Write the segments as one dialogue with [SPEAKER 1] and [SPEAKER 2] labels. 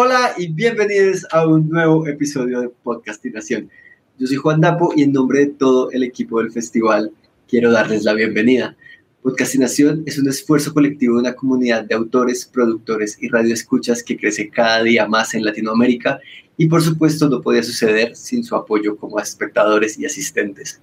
[SPEAKER 1] Hola y bienvenidos a un nuevo episodio de Podcastinación. Yo soy Juan Dapo y en nombre de todo el equipo del festival quiero darles la bienvenida. Podcastinación es un esfuerzo colectivo de una comunidad de autores, productores y radioescuchas que crece cada día más en Latinoamérica y por supuesto no podía suceder sin su apoyo como espectadores y asistentes.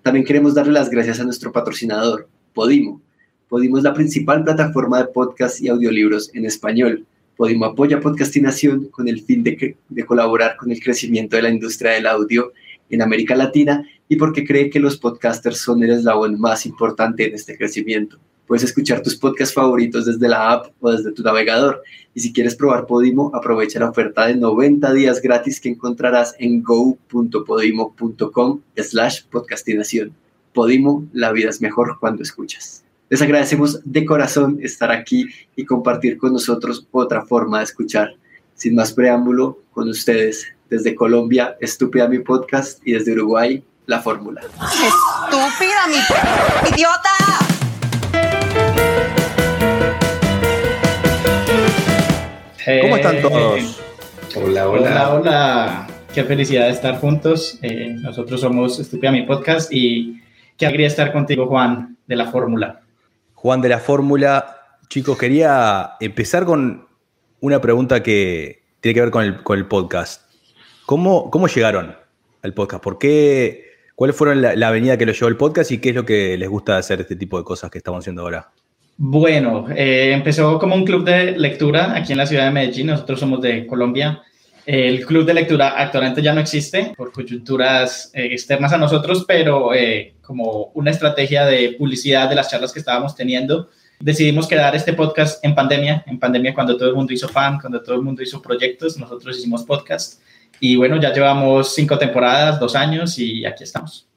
[SPEAKER 1] También queremos darle las gracias a nuestro patrocinador, Podimo. Podimo es la principal plataforma de podcast y audiolibros en español. Podimo apoya podcastinación con el fin de, de colaborar con el crecimiento de la industria del audio en América Latina y porque cree que los podcasters son el eslabón más importante en este crecimiento. Puedes escuchar tus podcasts favoritos desde la app o desde tu navegador. Y si quieres probar Podimo, aprovecha la oferta de 90 días gratis que encontrarás en go.podimo.com slash podcastinación. Podimo, la vida es mejor cuando escuchas. Les agradecemos de corazón estar aquí y compartir con nosotros otra forma de escuchar. Sin más preámbulo, con ustedes, desde Colombia, Estúpida mi podcast y desde Uruguay, La Fórmula.
[SPEAKER 2] ¡Estúpida mi idiota!
[SPEAKER 3] ¿Cómo están todos?
[SPEAKER 4] Hola, hola. Hola, Qué felicidad de estar juntos. Eh, nosotros somos Estúpida mi podcast y qué alegría estar contigo, Juan, de la Fórmula.
[SPEAKER 3] Juan de la Fórmula. Chicos, quería empezar con una pregunta que tiene que ver con el, con el podcast. ¿Cómo, ¿Cómo llegaron al podcast? ¿Por qué? ¿Cuál fueron la, avenida que lo llevó el podcast y qué es lo que les gusta hacer este tipo de cosas que estamos haciendo ahora?
[SPEAKER 4] Bueno, eh, empezó como un club de lectura aquí en la ciudad de Medellín. Nosotros somos de Colombia. El club de lectura actualmente ya no existe por coyunturas eh, externas a nosotros, pero eh, como una estrategia de publicidad de las charlas que estábamos teniendo, decidimos quedar este podcast en pandemia. En pandemia, cuando todo el mundo hizo fan, cuando todo el mundo hizo proyectos, nosotros hicimos podcast. Y bueno, ya llevamos cinco temporadas, dos años y aquí estamos.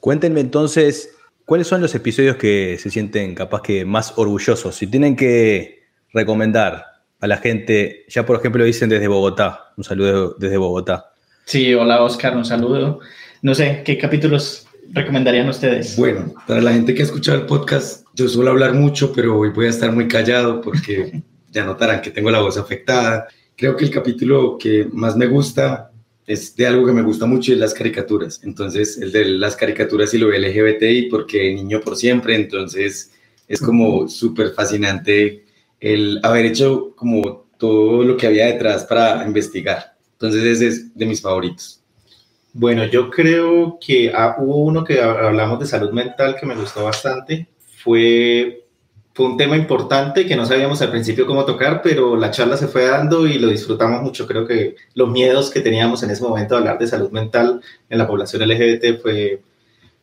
[SPEAKER 3] Cuéntenme entonces, ¿cuáles son los episodios que se sienten capaz que más orgullosos? Si tienen que recomendar a la gente, ya por ejemplo dicen desde Bogotá, un saludo desde Bogotá.
[SPEAKER 4] Sí, hola Oscar, un saludo. No sé, ¿qué capítulos recomendarían ustedes?
[SPEAKER 5] Bueno, para la gente que ha escuchado el podcast, yo suelo hablar mucho, pero hoy voy a estar muy callado porque ya notarán que tengo la voz afectada. Creo que el capítulo que más me gusta es de algo que me gusta mucho y es las caricaturas. Entonces, el de las caricaturas y lo LGBTI, porque niño por siempre, entonces es como súper fascinante el haber hecho como todo lo que había detrás para investigar. Entonces, ese es de mis favoritos.
[SPEAKER 6] Bueno, yo creo que ah, hubo uno que hablamos de salud mental que me gustó bastante. Fue fue un tema importante que no sabíamos al principio cómo tocar, pero la charla se fue dando y lo disfrutamos mucho. Creo que los miedos que teníamos en ese momento de hablar de salud mental en la población LGBT fue,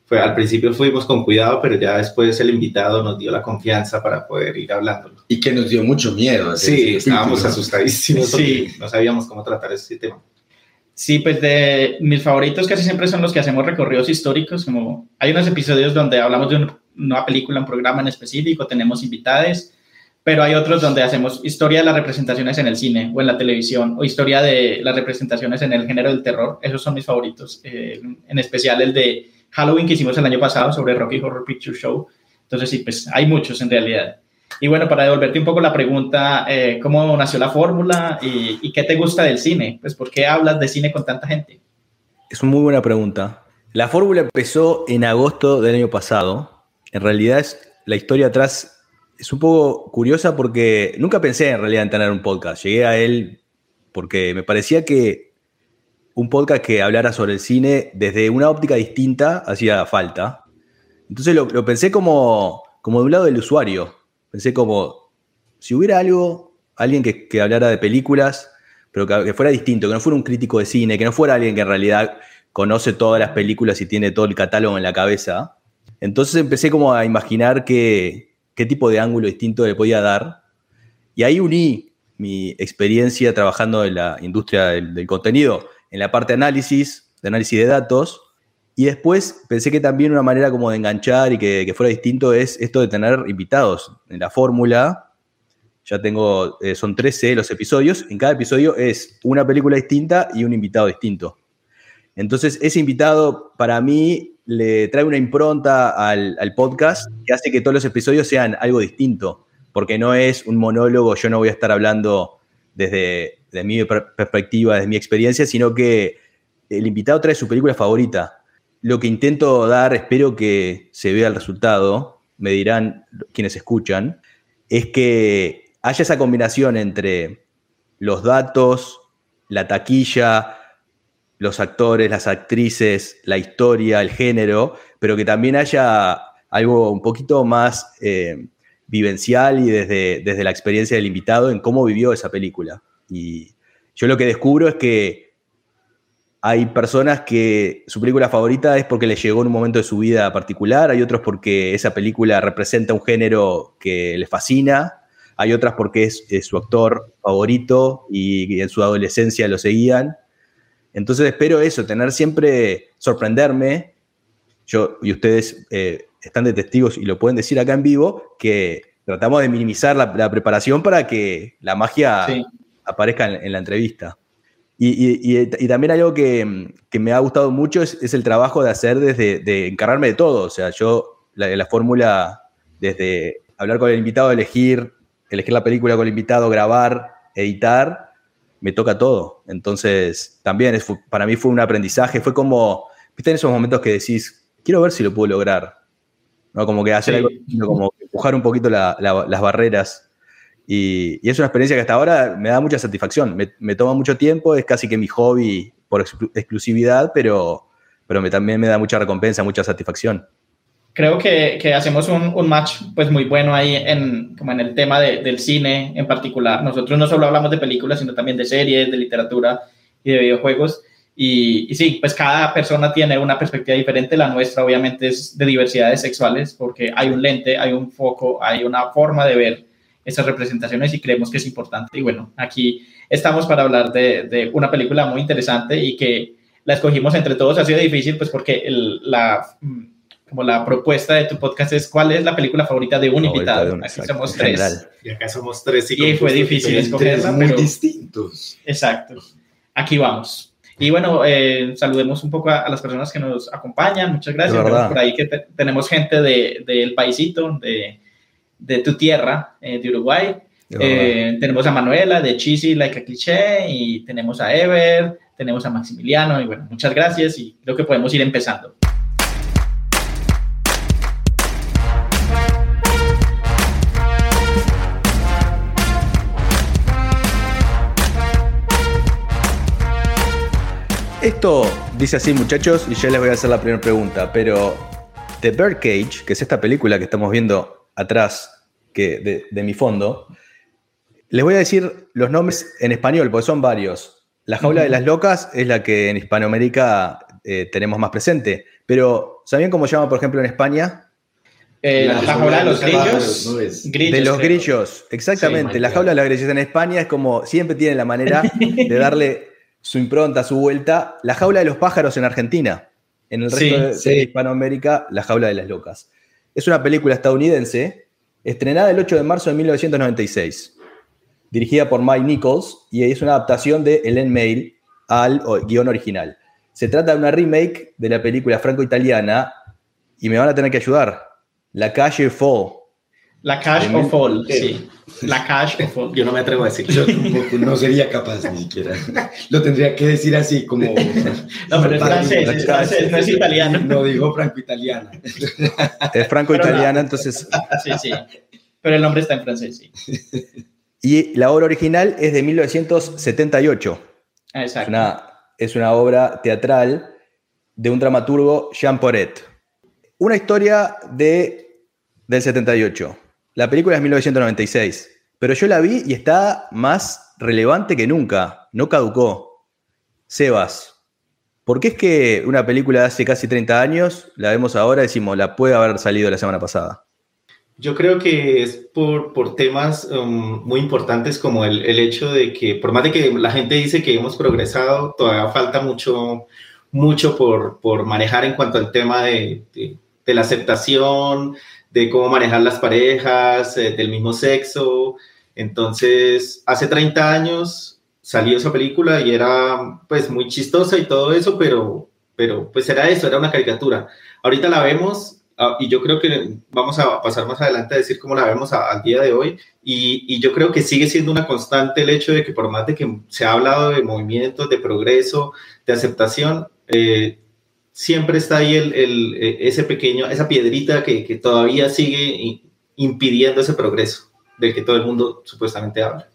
[SPEAKER 6] fue al principio fuimos con cuidado, pero ya después el invitado nos dio la confianza para poder ir hablándolo.
[SPEAKER 5] Y que nos dio mucho miedo.
[SPEAKER 6] Sí, estábamos asustadísimos. Sí, no sabíamos cómo tratar ese tema.
[SPEAKER 4] Sí, pues de mis favoritos casi siempre son los que hacemos recorridos históricos, como hay unos episodios donde hablamos de un una película, un programa en específico, tenemos invitades, pero hay otros donde hacemos historia de las representaciones en el cine o en la televisión, o historia de las representaciones en el género del terror. Esos son mis favoritos, eh, en especial el de Halloween que hicimos el año pasado sobre Rocky Horror Picture Show. Entonces, sí, pues hay muchos en realidad. Y bueno, para devolverte un poco la pregunta, eh, ¿cómo nació la fórmula y, y, qué te gusta del cine? Pues, ¿por qué hablas de cine con tanta gente?
[SPEAKER 3] Es una muy buena pregunta. La fórmula empezó en agosto del año pasado en realidad es, la historia atrás es un poco curiosa porque nunca pensé en realidad en tener un podcast. Llegué a él porque me parecía que un podcast que hablara sobre el cine desde una óptica distinta hacía falta. Entonces lo, pensé como, como de un lado del usuario. Pensé como, si hubiera algo, alguien que, que hablara de películas, pero que, fuera distinto, que no fuera un crítico de cine, que no fuera alguien que en realidad conoce todas las películas y tiene todo el catálogo en la cabeza, entonces empecé como a imaginar qué, qué tipo de ángulo distinto le podía dar. Y ahí uní mi experiencia trabajando en la industria del, contenido, en la parte de análisis, de análisis de datos. Y después pensé que también una manera como de enganchar y que, fuera distinto es esto de tener invitados en la fórmula. Ya tengo, eh, son 13 los episodios. En cada episodio es una película distinta y un invitado distinto. Entonces, ese invitado para mí le trae una impronta al, podcast que hace que todos los episodios sean algo distinto, porque no es un monólogo, yo no voy a estar hablando desde, desde mi per- perspectiva, desde mi experiencia, sino que el invitado trae su película favorita. Lo que intento dar, espero que se vea el resultado, me dirán quienes escuchan, es que haya esa combinación entre los datos, la taquilla, los actores, las actrices, la historia, el género, pero que también haya algo un poquito más eh, vivencial y desde, desde la experiencia del invitado en cómo vivió esa película. Y yo lo que descubro es que hay personas que su película favorita es porque les llegó en un momento de su vida particular, hay otros porque esa película representa un género que les fascina, hay otras porque es, su actor favorito y, en su adolescencia lo seguían. Entonces espero eso, tener siempre, sorprenderme, yo y ustedes eh, están de testigos y lo pueden decir acá en vivo, que tratamos de minimizar la, preparación para que la magia. Aparezca en, en la entrevista. Y, y- y- y también algo que, que me ha gustado mucho es, es el trabajo de hacer desde de encargarme de todo. O sea, yo la, la fórmula desde hablar con el invitado, elegir, elegir la película con el invitado, grabar, editar, me toca todo. Entonces, también es- para mí fue un aprendizaje. Fue como, viste, en esos momentos que decís, quiero ver si lo puedo lograr. ¿no? Como que hacer
[SPEAKER 4] Sí.
[SPEAKER 3] algo, como empujar un poquito la- la- las barreras. Y, y es una experiencia que hasta ahora me da mucha satisfacción. Me, me toma mucho tiempo, es casi que mi hobby por exclu- exclusividad, pero, pero me, también me da mucha recompensa, mucha satisfacción.
[SPEAKER 4] Creo que, que hacemos un, un match pues muy bueno ahí en, como en el tema de- del cine en particular. Nosotros no solo hablamos de películas, sino también de series, de literatura y de videojuegos. Y, y sí, pues cada persona tiene una perspectiva diferente. La nuestra obviamente es de diversidades sexuales porque hay un lente, hay un foco, hay una forma de ver esas representaciones y creemos que es importante. Y bueno, aquí estamos para hablar de, de una película muy interesante y que la escogimos entre todos. Ha sido difícil pues porque el- la, mm, como la propuesta de tu podcast es cuál es la película favorita de un
[SPEAKER 3] Favorita
[SPEAKER 4] invitado.
[SPEAKER 3] de un-
[SPEAKER 4] Aquí somos tres.
[SPEAKER 3] general.
[SPEAKER 6] Y acá somos tres.
[SPEAKER 4] Y
[SPEAKER 6] con
[SPEAKER 4] fue difícil escogerla,
[SPEAKER 5] muy
[SPEAKER 4] pero-
[SPEAKER 5] distintos.
[SPEAKER 4] Exacto. Aquí vamos. Y bueno, eh, saludemos un poco a, a las personas que nos acompañan. Muchas gracias.
[SPEAKER 3] De
[SPEAKER 4] por ahí que te- tenemos gente de- del paisito, de, de tu tierra, eh, de Uruguay. Eh, tenemos a Manuela de Cheesy Like a Cliché y tenemos a Ever, tenemos a Maximiliano y bueno, muchas gracias y creo que podemos ir empezando.
[SPEAKER 3] Esto dice así, muchachos, y ya les voy a hacer la primera pregunta, pero The Birdcage, que es esta película que estamos viendo atrás que de, de mi fondo, les voy a decir los nombres en español, porque son varios. La jaula de las locas es la que en Hispanoamérica eh, tenemos más presente, pero ¿sabían cómo se llama, por ejemplo, en España?
[SPEAKER 4] Eh,
[SPEAKER 5] La
[SPEAKER 4] la,
[SPEAKER 5] jaula
[SPEAKER 4] de los
[SPEAKER 5] los
[SPEAKER 4] grillos.
[SPEAKER 3] de los
[SPEAKER 4] creo.
[SPEAKER 3] grillos, exactamente.
[SPEAKER 5] Sí,
[SPEAKER 3] la jaula de los grillos en España es como siempre tienen la manera de darle su impronta, su vuelta. La jaula de los pájaros en Argentina. En el resto
[SPEAKER 4] Sí,
[SPEAKER 3] de,
[SPEAKER 5] sí.
[SPEAKER 3] de Hispanoamérica, la jaula de las locas. Es una película estadounidense estrenada el 8 de marzo de 1996, dirigida por Mike Nichols y es una adaptación de Ellen Mail al guion original. Se trata de una remake de la película franco-italiana y me van a tener que ayudar. La calle Fall.
[SPEAKER 4] La Cash of All, sí. La Cash of All.
[SPEAKER 6] Yo no me atrevo a decir.
[SPEAKER 5] Yo tampoco, no sería capaz ni siquiera. Lo tendría que decir así como...
[SPEAKER 4] No, pero es francés, es francés, no es italiano.
[SPEAKER 5] No digo franco-italiana.
[SPEAKER 3] Es franco-italiana, entonces
[SPEAKER 4] Sí, sí. Pero el nombre está en francés, sí.
[SPEAKER 3] Y la obra original es de 1978.
[SPEAKER 4] Ah,
[SPEAKER 3] Es
[SPEAKER 4] Exacto.
[SPEAKER 3] una, es una obra teatral de un dramaturgo, Jean Poret. Una historia de, del 78. La película es 1996. Pero yo la vi y está más relevante que nunca. No caducó. Sebas, ¿por qué es que una película de hace casi 30 años, la vemos ahora y decimos, la puede haber salido la semana pasada?
[SPEAKER 6] Yo creo que es por, por temas um, muy importantes como el, el hecho de que, por más de que la gente dice que hemos progresado, todavía falta mucho, mucho por, por manejar en cuanto al tema de, de, de la aceptación, de cómo manejar las parejas eh, del mismo sexo. Entonces, hace 30 años salió esa película y era pues muy chistosa y todo eso, pero, pero pues era eso, era una caricatura. Ahorita la vemos ah, y yo creo que vamos a pasar más adelante a decir cómo la vemos a- al día de hoy, y, y yo creo que sigue siendo una constante el hecho de que por más de que se ha hablado de movimientos, de progreso, de aceptación, eh, siempre está ahí el, el- eh, ese pequeño, esa piedrita que, que todavía sigue impidiendo ese progreso del que todo el mundo supuestamente habla.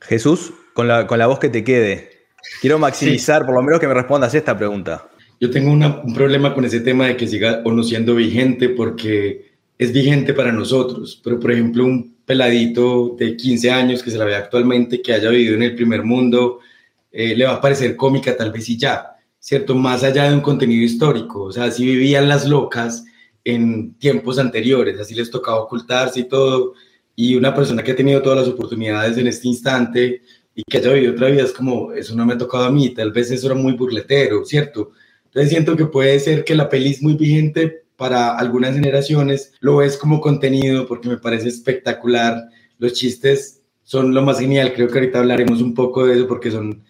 [SPEAKER 3] Jesús, con la, con la voz que te quede, quiero maximizar, por lo menos que me respondas esta pregunta.
[SPEAKER 5] Yo tengo una- un problema con ese tema de que siga o no siendo vigente porque es vigente para nosotros, pero por ejemplo un peladito de 15 años que se la ve actualmente, que haya vivido en el primer mundo, eh, le va a parecer cómica tal vez y ya, ¿cierto? Más allá de un contenido histórico, o sea, si vivían las locas en tiempos anteriores, así les tocaba ocultarse y todo, y una persona que ha tenido todas las oportunidades en este instante y que haya vivido otra vida es como, eso no me ha tocado a mí, tal vez eso era muy burletero, ¿cierto? Entonces siento que puede ser que la peli es muy vigente para algunas generaciones, lo es como contenido porque me parece espectacular, los chistes son lo más genial, creo que ahorita hablaremos un poco de eso porque son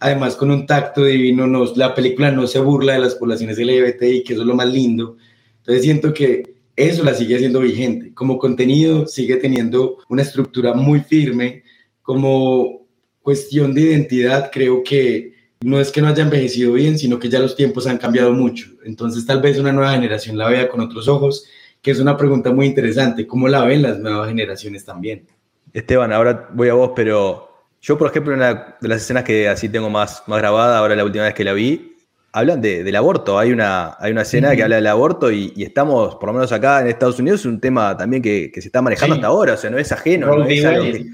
[SPEAKER 5] además con un tacto divino, nos, la película no se burla de las poblaciones LGBTI, que eso es lo más lindo, entonces siento que eso la sigue haciendo vigente, como contenido sigue teniendo una estructura muy firme, como cuestión de identidad creo que no es que no haya envejecido bien, sino que ya los tiempos han cambiado mucho. Entonces tal vez una nueva generación la vea con otros ojos, que es una pregunta muy interesante. ¿Cómo la ven las nuevas generaciones también?
[SPEAKER 3] Esteban, ahora voy a vos, pero yo, por ejemplo, una de las escenas que así tengo más, más grabada, ahora la última vez que la vi, hablan de- del aborto. Hay una, hay una escena que habla del aborto y, y estamos, por lo menos acá en Estados Unidos, es un tema también que, que se está manejando
[SPEAKER 4] Sí.
[SPEAKER 3] hasta ahora, o sea, no es ajeno. No es algo que-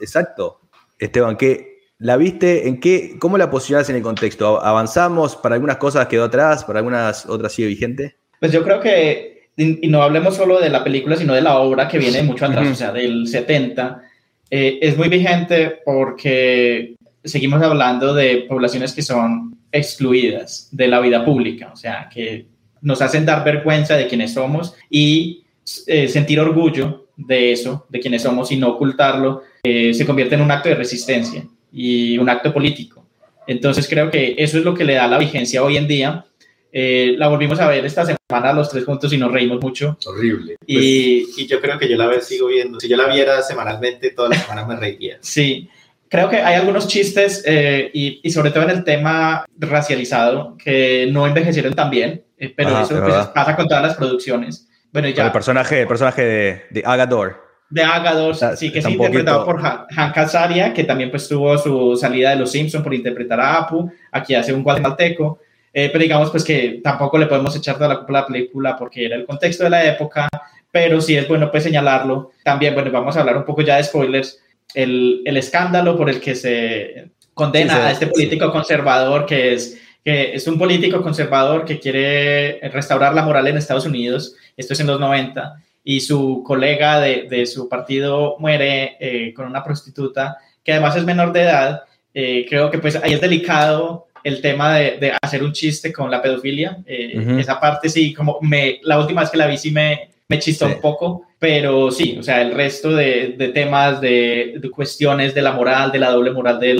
[SPEAKER 3] Exacto. Esteban, ¿qué, ¿la viste? ¿En qué, ¿Cómo la posicionas en el contexto? ¿Avanzamos? ¿Para algunas cosas quedó atrás? ¿Para algunas otras sigue vigente?
[SPEAKER 4] Pues yo creo que, y no hablemos solo de la película, sino de la obra que viene mucho atrás, o sea, del 70, eh, es muy vigente porque seguimos hablando de poblaciones que son excluidas de la vida pública, o sea, que nos hacen dar vergüenza de quienes somos y eh, sentir orgullo de eso, de quienes somos y no ocultarlo, eh, se convierte en un acto de resistencia y un acto político. Entonces creo que eso es lo que le da la vigencia hoy en día. Eh, la volvimos a ver esta semana los tres juntos y nos reímos mucho.
[SPEAKER 5] Horrible.
[SPEAKER 4] Y
[SPEAKER 6] Y yo creo que yo la ve- sigo viendo. Si yo la viera semanalmente, todas las semanas me reiría.
[SPEAKER 4] sí, creo que hay algunos chistes eh, y, y sobre todo en el tema racializado que no envejecieron tan bien, eh, pero
[SPEAKER 3] Ajá,
[SPEAKER 4] eso
[SPEAKER 3] es
[SPEAKER 4] pues, pasa con todas las producciones. Bueno, y
[SPEAKER 3] Con el
[SPEAKER 4] ya,
[SPEAKER 3] personaje, el personaje de, de Agador.
[SPEAKER 4] de Agador,
[SPEAKER 3] Está-
[SPEAKER 4] sí, que es interpretado
[SPEAKER 3] poquito-
[SPEAKER 4] por Han- Hank Azaria, que también pues tuvo su salida de Los Simpson por interpretar a Apu, aquí hace un guatemalteco, eh, pero digamos pues que tampoco le podemos echar toda la culpa a la película porque era el contexto de la época, pero sí es bueno pues señalarlo. También, bueno, vamos a hablar un poco ya de spoilers, el, el escándalo por el que se condena
[SPEAKER 3] Sí, sí,
[SPEAKER 4] a este
[SPEAKER 3] sí.
[SPEAKER 4] político conservador que es que es un político conservador que quiere restaurar la moral en Estados Unidos, esto es en los 90, y su colega de, de su partido muere eh, con una prostituta que además es menor de edad. Eh, creo que pues ahí es delicado el tema de, de hacer un chiste con la pedofilia. Eh. Esa parte sí, como me, la última vez que la vi sí me, me chistó
[SPEAKER 3] Sí.
[SPEAKER 4] un poco, pero sí, o sea, el resto de, de temas, de, de cuestiones de la moral, de la doble moral de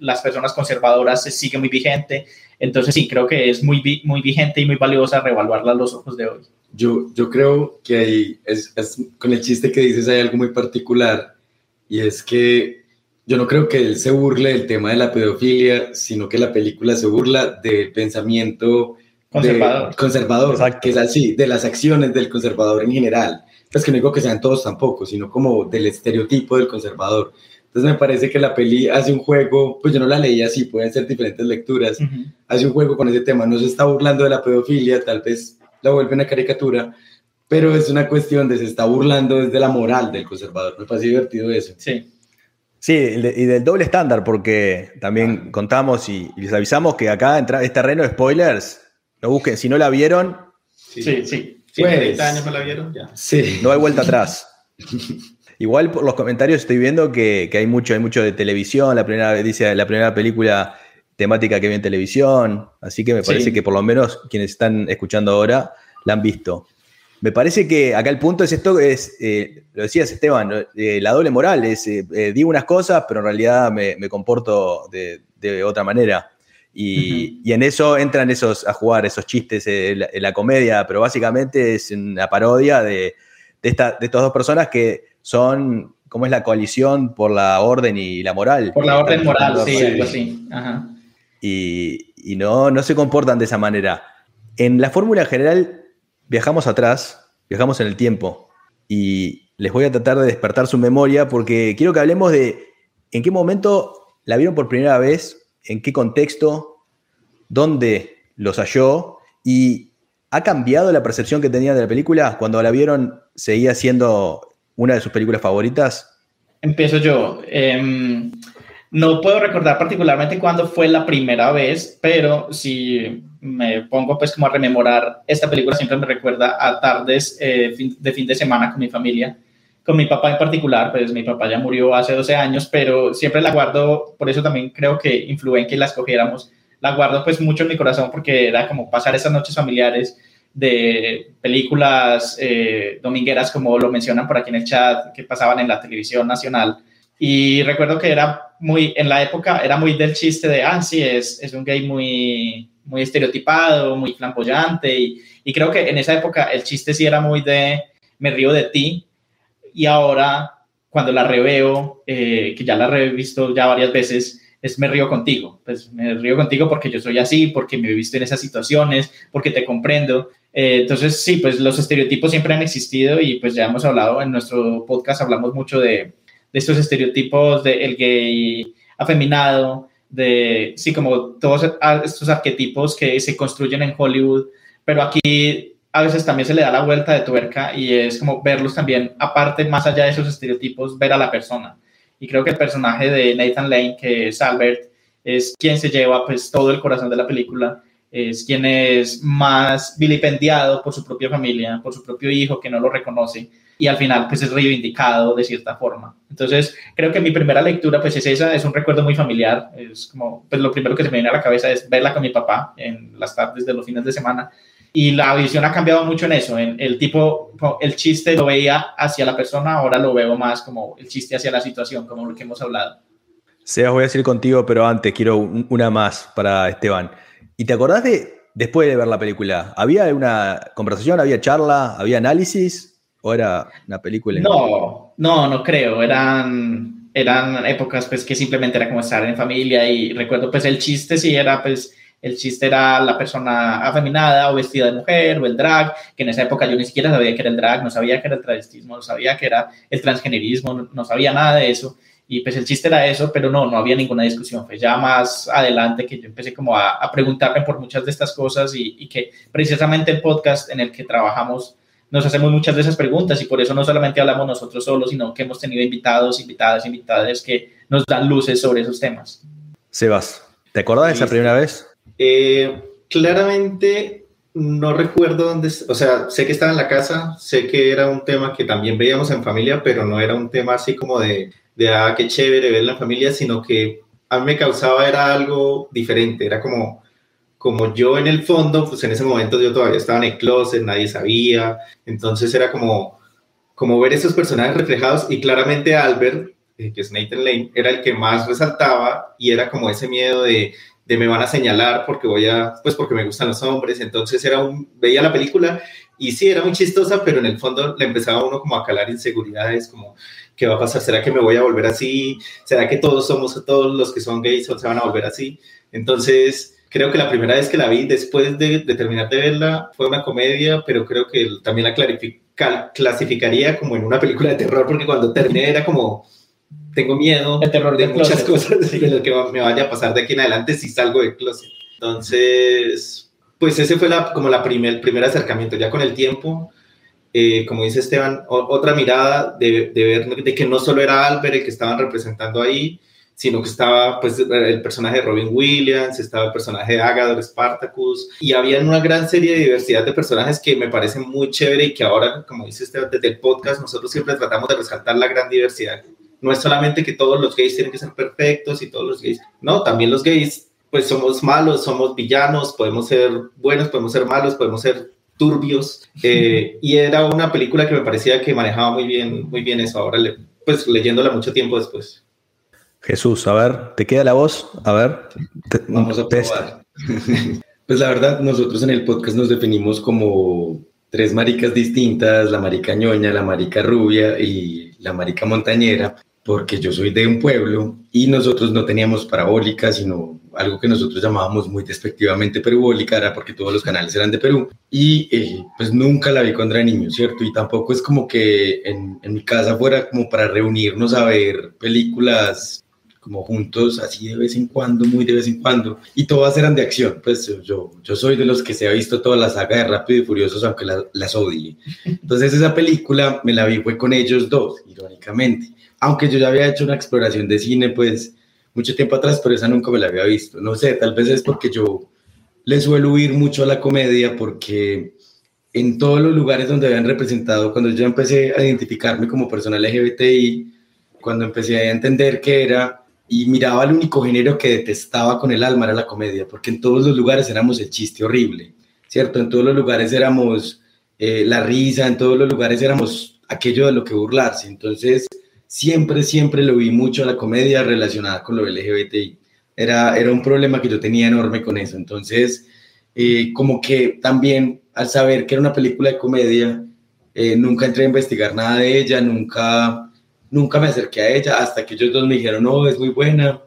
[SPEAKER 4] las personas conservadoras se sigue muy vigente. Entonces sí, creo que es muy, vi- muy vigente y muy valiosa reevaluarla a los ojos de hoy.
[SPEAKER 5] Yo, yo creo que ahí, es, es- con el chiste que dices, hay algo muy particular y es que yo no creo que él se burle del tema de la pedofilia, sino que la película se burla del pensamiento de-
[SPEAKER 4] Conservador.
[SPEAKER 5] conservador,
[SPEAKER 3] Exacto.
[SPEAKER 5] que es así, de las acciones del conservador en general. Pues que no digo que sean todos tampoco, sino como del estereotipo del conservador. Entonces me parece que la peli hace un juego, pues yo no la leí así, pueden ser diferentes lecturas,
[SPEAKER 4] Ujú.
[SPEAKER 5] hace un juego con ese tema, no se está burlando de la pedofilia, tal vez la vuelve una caricatura, pero es una cuestión de se está burlando desde la moral del conservador. Me parece divertido eso.
[SPEAKER 4] Sí.
[SPEAKER 3] Sí, y del doble estándar, porque también contamos y, y les avisamos que acá entra es terreno de spoilers. No busquen, si no la vieron,
[SPEAKER 4] Sí, sí.
[SPEAKER 6] Si
[SPEAKER 5] Pues-
[SPEAKER 6] 30 años no la vieron, ya.
[SPEAKER 5] Sí.
[SPEAKER 3] no hay vuelta atrás. Igual por los comentarios estoy viendo que, que hay mucho, hay mucho de televisión, la primera dice la primera película temática que vi en televisión, así que me
[SPEAKER 4] Sí.
[SPEAKER 3] parece que por lo menos quienes están escuchando ahora la han visto. Me parece que acá el punto es esto, es, eh, lo decías Esteban. Eh, la doble moral, es eh, eh, digo unas cosas, pero en realidad me, me comporto de, de otra manera. Y, y en eso entran esos a jugar esos chistes en la, la comedia, pero básicamente es una parodia de, de, esta, de estas dos personas que son, ¿cómo es la coalición por la orden y la moral?
[SPEAKER 4] Por la orden moral, sí,
[SPEAKER 3] Sí.
[SPEAKER 4] algo así. Ajá.
[SPEAKER 3] y, y no, no se comportan de esa manera. En la fórmula general viajamos atrás, viajamos en el tiempo y les voy a tratar de despertar su memoria porque quiero que hablemos de en qué momento la vieron por primera vez, en qué contexto, dónde los halló y ha cambiado la percepción que tenían de la película. Cuando la vieron, seguía siendo una de sus películas favoritas.
[SPEAKER 4] Empiezo yo. Em, no puedo recordar particularmente cuándo fue la primera vez, pero si me pongo pues como a rememorar, esta película siempre me recuerda a tardes eh, fin- de fin de semana con mi familia, con mi papá en particular, pues mi papá ya murió hace 12 años, pero siempre la guardo, por eso también creo que influye en que la escogiéramos, la guardo pues mucho en mi corazón porque era como pasar esas noches familiares de películas eh, domingueras, como lo mencionan por aquí en el chat, que pasaban en la televisión nacional. Y recuerdo que era muy, en la época, era muy del chiste de, ah, sí, es, es un gay muy, muy estereotipado, muy flamboyante. Y, y creo que en esa época el chiste sí era muy de, me río de ti. Y ahora, cuando la reveo, eh, que ya la he visto ya varias veces, es me río contigo. Pues me río contigo porque yo soy así, porque me he visto en esas situaciones, porque te comprendo. Eh, entonces, sí, pues los estereotipos siempre han existido y pues ya hemos hablado en nuestro podcast, hablamos mucho de, de estos estereotipos de el gay afeminado, de, sí, como todos estos arquetipos que se construyen en Hollywood, pero aquí a veces también se le da la vuelta de tuerca y es como verlos también, aparte, más allá de esos estereotipos, ver a la persona. Y creo que el personaje de Nathan Lane, que es Albert, es quien se lleva pues todo el corazón de la película, es quien es más vilipendiado por su propia familia, por su propio hijo que no lo reconoce y al final pues es reivindicado de cierta forma. Entonces creo que mi primera lectura pues es esa, es un recuerdo muy familiar, es como pues lo primero que se me viene a la cabeza es verla con mi papá en las tardes de los fines de semana y la visión ha cambiado mucho en eso, en el tipo, el chiste lo veía hacia la persona, ahora lo veo más como el chiste hacia la situación, como lo que hemos hablado.
[SPEAKER 3] Sebas, voy a decir contigo, pero antes quiero un- una más para Esteban. ¿Y te acordás de, después de ver la película, había una conversación, había charla, había análisis o era una película?
[SPEAKER 4] No, no, no creo. Eran, eran épocas pues que simplemente era como estar en familia y recuerdo pues el chiste sí era pues el chiste era la persona afeminada o vestida de mujer o el drag, que en esa época yo ni siquiera sabía que era el drag, no sabía que era el travestismo, no sabía que era el transgenerismo, no, sabía nada de eso. Y pues el chiste era eso, pero no, no había ninguna discusión. Fue ya más adelante que yo empecé como a, a preguntarme por muchas de estas cosas y, y que precisamente el podcast en el que trabajamos nos hacemos muchas de esas preguntas y por eso no solamente hablamos nosotros solos, sino que hemos tenido invitados, invitadas, invitadas que nos dan luces sobre esos temas.
[SPEAKER 3] Sebas, ¿te acordás de esa
[SPEAKER 6] Sí,
[SPEAKER 3] primera vez?
[SPEAKER 6] Eh, claramente no recuerdo dónde, o sea, sé que estaba en la casa, sé que era un tema que también veíamos en familia, pero no era un tema así como de, de ah, qué chévere verla en familia, sino que a mí me causaba era algo diferente, era como, como yo en el fondo, pues en ese momento yo todavía estaba en el closet, nadie sabía, entonces era como, como ver esos personajes reflejados y claramente Albert, eh, que es Nathan Lane, era el que más resaltaba y era como ese miedo de de me van a señalar porque voy a, pues porque me gustan los hombres, entonces era un, veía la película y sí, era muy chistosa, pero en el fondo le empezaba uno como a calar inseguridades, como, ¿qué va a pasar? ¿Será que me voy a volver así? ¿Será que todos somos, todos los que son gays se van a volver así? Entonces, creo que la primera vez que la vi, después de, de terminar de verla, fue una comedia, pero creo que también la clarifica, clasificaría como en una película de terror, porque cuando terminé era como, tengo miedo
[SPEAKER 4] El terror
[SPEAKER 6] de muchas
[SPEAKER 4] closet.
[SPEAKER 6] cosas
[SPEAKER 4] Sí.
[SPEAKER 6] de lo que me vaya a pasar de aquí en adelante si salgo del closet. Entonces, pues ese fue la, como la primer, el primer acercamiento. Ya con el tiempo, eh, como dice Esteban, o- otra mirada de, de ver de que no solo era Albert el que estaban representando ahí, sino que estaba pues el personaje de Robin Williams, estaba el personaje de Agador Spartacus, y había una gran serie de diversidad de personajes que me parecen muy chévere y que ahora, como dice Esteban, desde el podcast, nosotros siempre tratamos de resaltar la gran diversidad no es solamente que todos los gays tienen que ser perfectos y todos los gays, no, también los gays, pues somos malos, somos villanos, podemos ser buenos, podemos ser malos, podemos ser turbios, eh, y era una película que me parecía que manejaba muy bien, muy bien eso, ahora le- pues leyéndola mucho tiempo después.
[SPEAKER 3] Jesús, a ver, ¿te queda la voz? A ver. te-
[SPEAKER 5] Vamos a probar. pues la verdad, nosotros en el podcast nos definimos como tres maricas distintas, la marica ñoña, la marica rubia y la marica montañera, porque yo soy de un pueblo y nosotros no teníamos parabólica, sino algo que nosotros llamábamos muy despectivamente perubólica, era porque todos los canales eran de Perú y eh, pues nunca la vi cuando era niño, ¿cierto? Y tampoco es como que en, en mi casa fuera como para reunirnos a ver películas como juntos, así de vez en cuando, muy de vez en cuando, y todas eran de acción, pues yo, yo soy de los que se ha visto toda la saga de Rápido y Furiosos, aunque la- las odie. Entonces esa película me la vi fue con ellos dos, irónicamente, aunque yo ya había hecho una exploración de cine, pues mucho tiempo atrás, pero esa nunca me la había visto. No sé, tal vez es porque yo le suelo huir mucho a la comedia, porque en todos los lugares donde habían representado, cuando yo empecé a identificarme como persona LGBTI, cuando empecé a entender qué era y miraba el único género que detestaba con el alma era la comedia, porque en todos los lugares éramos el chiste horrible, ¿cierto? En todos los lugares éramos eh, la risa, en todos los lugares éramos aquello de lo que burlarse. Entonces, siempre, siempre lo vi mucho a la comedia relacionada con lo LGBTI. Era, era un problema que yo tenía enorme con eso. Entonces, eh, como que también al saber que era una película de comedia, eh, nunca entré a investigar nada de ella, nunca nunca me acerqué a ella hasta que ellos dos me dijeron, no, es muy buena.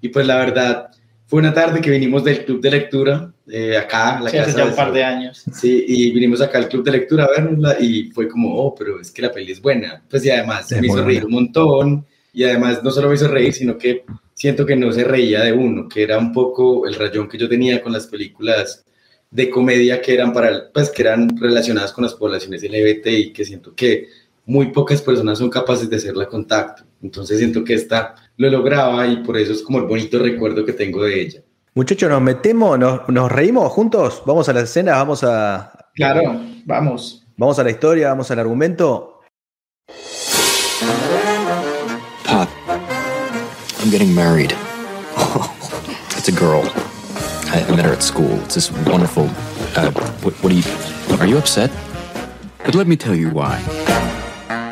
[SPEAKER 5] Y pues la verdad, fue una tarde que vinimos del club de lectura, eh, acá, a la
[SPEAKER 4] Sí,
[SPEAKER 5] casa
[SPEAKER 4] hace ya un
[SPEAKER 5] de-
[SPEAKER 4] par de años.
[SPEAKER 5] Sí, y vinimos acá al club de lectura a vernosla y fue como, oh, pero es que la peli es buena. Pues y además
[SPEAKER 3] Es
[SPEAKER 5] me hizo
[SPEAKER 3] muy
[SPEAKER 5] reír un montón y además no solo me hizo reír, sino que siento que no se reía de uno, que era un poco el rayón que yo tenía con las películas de comedia que eran para, pues que eran relacionadas con las poblaciones LGBT y que siento que muy pocas personas son capaces de hacerla contacto. Entonces siento que esta lo lograba y por eso es como el bonito recuerdo que tengo de ella.
[SPEAKER 3] Muchachos, nos metemos, nos, nos reímos juntos, vamos a la escena, vamos a,
[SPEAKER 4] Claro, vamos.
[SPEAKER 3] vamos a la historia, vamos al argumento.
[SPEAKER 7] Pop, I'm getting married. it's a girl. I, I met her at school. It's this wonderful. Uh, what, what are you? Are you upset? But let me tell you why.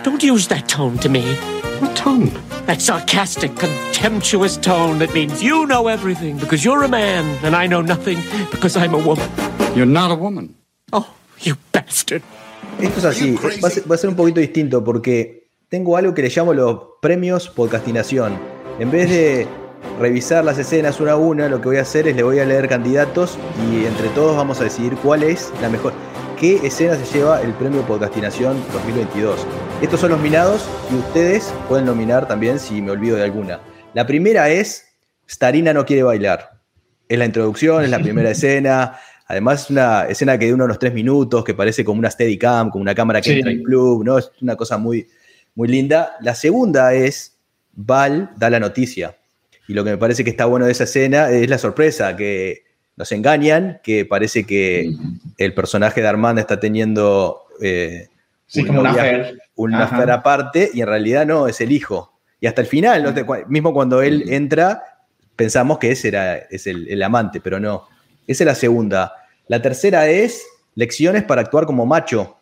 [SPEAKER 8] Don't use that tone to me.
[SPEAKER 7] What tone?
[SPEAKER 8] That sarcastic, contemptuous tone that means you know everything because you're a man and I know nothing because I'm a woman.
[SPEAKER 7] You're not a woman.
[SPEAKER 8] Oh, you bastard.
[SPEAKER 3] Esto es así, va a, ser, va a ser un poquito distinto porque tengo algo que le llamo los premios podcastinación. En vez de revisar las escenas una a una, lo que voy a hacer es le voy a leer candidatos y entre todos vamos a decidir cuál es la mejor, qué escena se lleva el premio podcastinación 2022. Estos son los nominados y ustedes pueden nominar también si me olvido de alguna. La primera es Starina no quiere bailar. Es la introducción, es la primera escena. Además, es una escena que dura unos tres minutos, que parece como una Steadicam, como una cámara que
[SPEAKER 4] Sí.
[SPEAKER 3] entra al club, ¿no? Es una cosa muy, muy linda. La segunda es Val da la noticia. Y lo que me parece que está bueno de esa escena es la sorpresa, que nos engañan, que parece que el personaje de Armand está teniendo eh,
[SPEAKER 4] Sí,
[SPEAKER 3] un
[SPEAKER 4] como una fer.
[SPEAKER 3] una
[SPEAKER 4] Ajá.
[SPEAKER 3] aparte y en realidad no, es el hijo. Y hasta el final, ¿no? Te- cua- mismo cuando él entra, pensamos que ese era es el, el amante, pero no. Esa es la segunda. La tercera es lecciones para actuar como macho,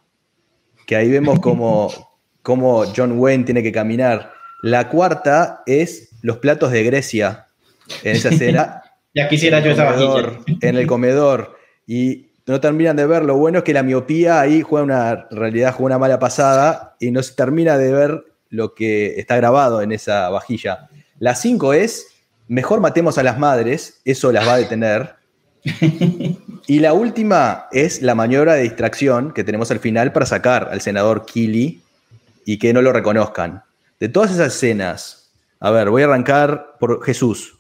[SPEAKER 3] que ahí vemos como, como John Wayne tiene que caminar. La cuarta es los platos de Grecia, en esa escena.
[SPEAKER 4] Ya quisiera yo esa
[SPEAKER 3] en el comedor y no terminan de ver. Lo bueno es que la miopía ahí juega una realidad juega una mala pasada y no se termina de ver lo que está grabado en esa vajilla. La 5 es mejor matemos a las madres, eso las va a detener. Y la última es la maniobra de distracción que tenemos al final para sacar al senador Kili y que no lo reconozcan. De todas esas escenas, a ver, voy a arrancar por Jesús.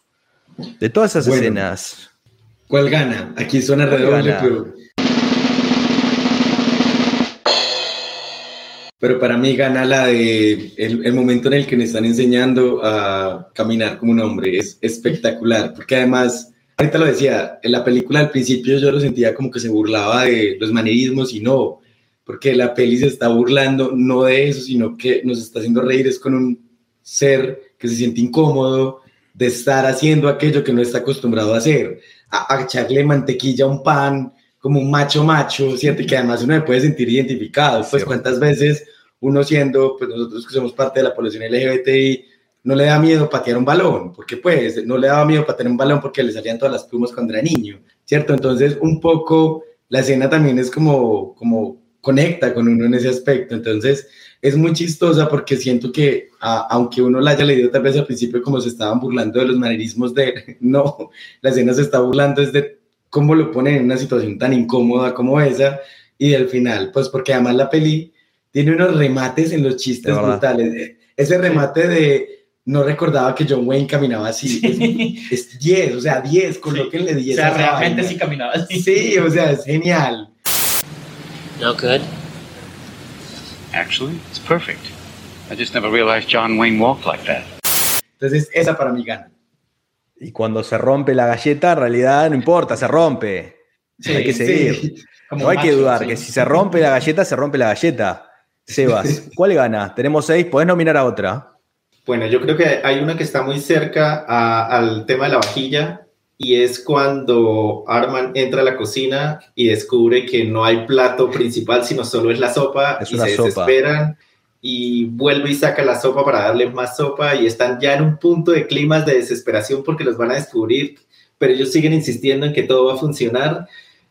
[SPEAKER 3] De todas esas
[SPEAKER 5] Bueno.
[SPEAKER 3] escenas,
[SPEAKER 5] ¿Cuál gana? Aquí suena
[SPEAKER 3] ¿Cuál
[SPEAKER 5] redoble, pero... Pero para mí gana la de el, el momento en el que me están enseñando a caminar como un hombre. Es espectacular, porque además, ahorita lo decía, en la película al principio yo lo sentía como que se burlaba de los manerismos y no, porque la peli se está burlando no de eso, sino que nos está haciendo reír es con un ser que se siente incómodo de estar haciendo aquello que no está acostumbrado a hacer, a, a echarle mantequilla a un pan como un macho macho, ¿cierto? Y que además uno se puede sentir identificado, pues cuántas veces uno siendo, pues nosotros que somos parte de la población LGBTI, no le da miedo patear un balón, porque pues no le daba miedo patear un balón porque le salían todas las plumas cuando era niño, ¿cierto? Entonces un poco la escena también es como, como conecta con uno en ese aspecto, entonces es muy chistosa porque siento que aunque uno la haya leído tal vez al principio como se estaban burlando de los manerismos de, no, la escena se está burlando es de cómo lo ponen en una situación tan incómoda como esa y del final, pues porque además la peli tiene unos remates en los chistes brutales. Ese remate de no recordaba que John Wayne caminaba así. Es 10, o sea, 10, colóquenle 10.
[SPEAKER 4] O sea, realmente sí caminaba así.
[SPEAKER 5] Sí, o sea, es genial.
[SPEAKER 9] No good?
[SPEAKER 10] Actually, it's perfect. I just never realized John Wayne walked like that.
[SPEAKER 5] Entonces, esa para mí gana.
[SPEAKER 3] Y cuando se rompe la galleta, en realidad no importa, se rompe. hay que seguir. No hay que dudar, que si se rompe la galleta, se rompe la galleta. Sebas, ¿cuál gana? Tenemos seis, podés nominar a otra.
[SPEAKER 6] Bueno, yo creo que hay una que está muy cerca al tema de la vajilla y es cuando Arman entra a la cocina y descubre que no hay plato principal, sino solo es la sopa y se desesperan y vuelve y saca la sopa para darle más sopa y están ya en un punto de climas de desesperación porque los van a descubrir, pero ellos siguen insistiendo en que todo va a funcionar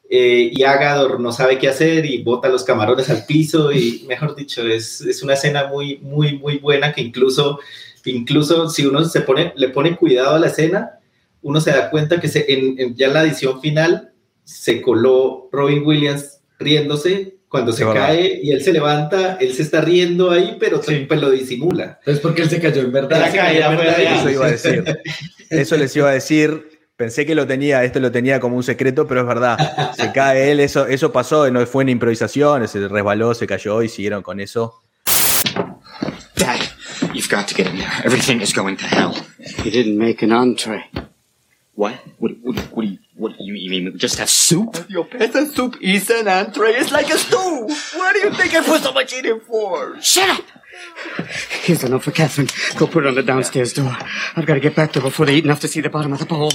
[SPEAKER 6] eh, y Agador no sabe qué hacer y bota los camarones al piso y mejor dicho, es, es una escena muy, muy, muy buena que incluso, incluso si uno se pone, le pone cuidado a la escena, uno se da cuenta que se, en, ya en la edición final se coló Robin Williams riéndose cuando se cae y él se levanta, él se está riendo ahí, pero pues lo disimula.
[SPEAKER 5] Es porque él se cayó en verdad.
[SPEAKER 3] Eso iba a decir. Eso les iba a decir. Pensé que lo tenía, esto lo tenía como un secreto, pero es verdad. Se cae él, eso, eso pasó, no fue una improvisación, se resbaló, se cayó y siguieron con eso.
[SPEAKER 9] Dad, you've got to get in there. Everything is going to hell.
[SPEAKER 11] You didn't make an entree.
[SPEAKER 9] What? What, what, what do you, what do you, you mean just have soup? Your peasant soup is an entree. It's like a stew. What do you think I put so much in it for?
[SPEAKER 11] Shut up! Here's a note for Catherine. Go put it on the downstairs door. I've got to get back there before they eat enough to see the bottom of the bowl.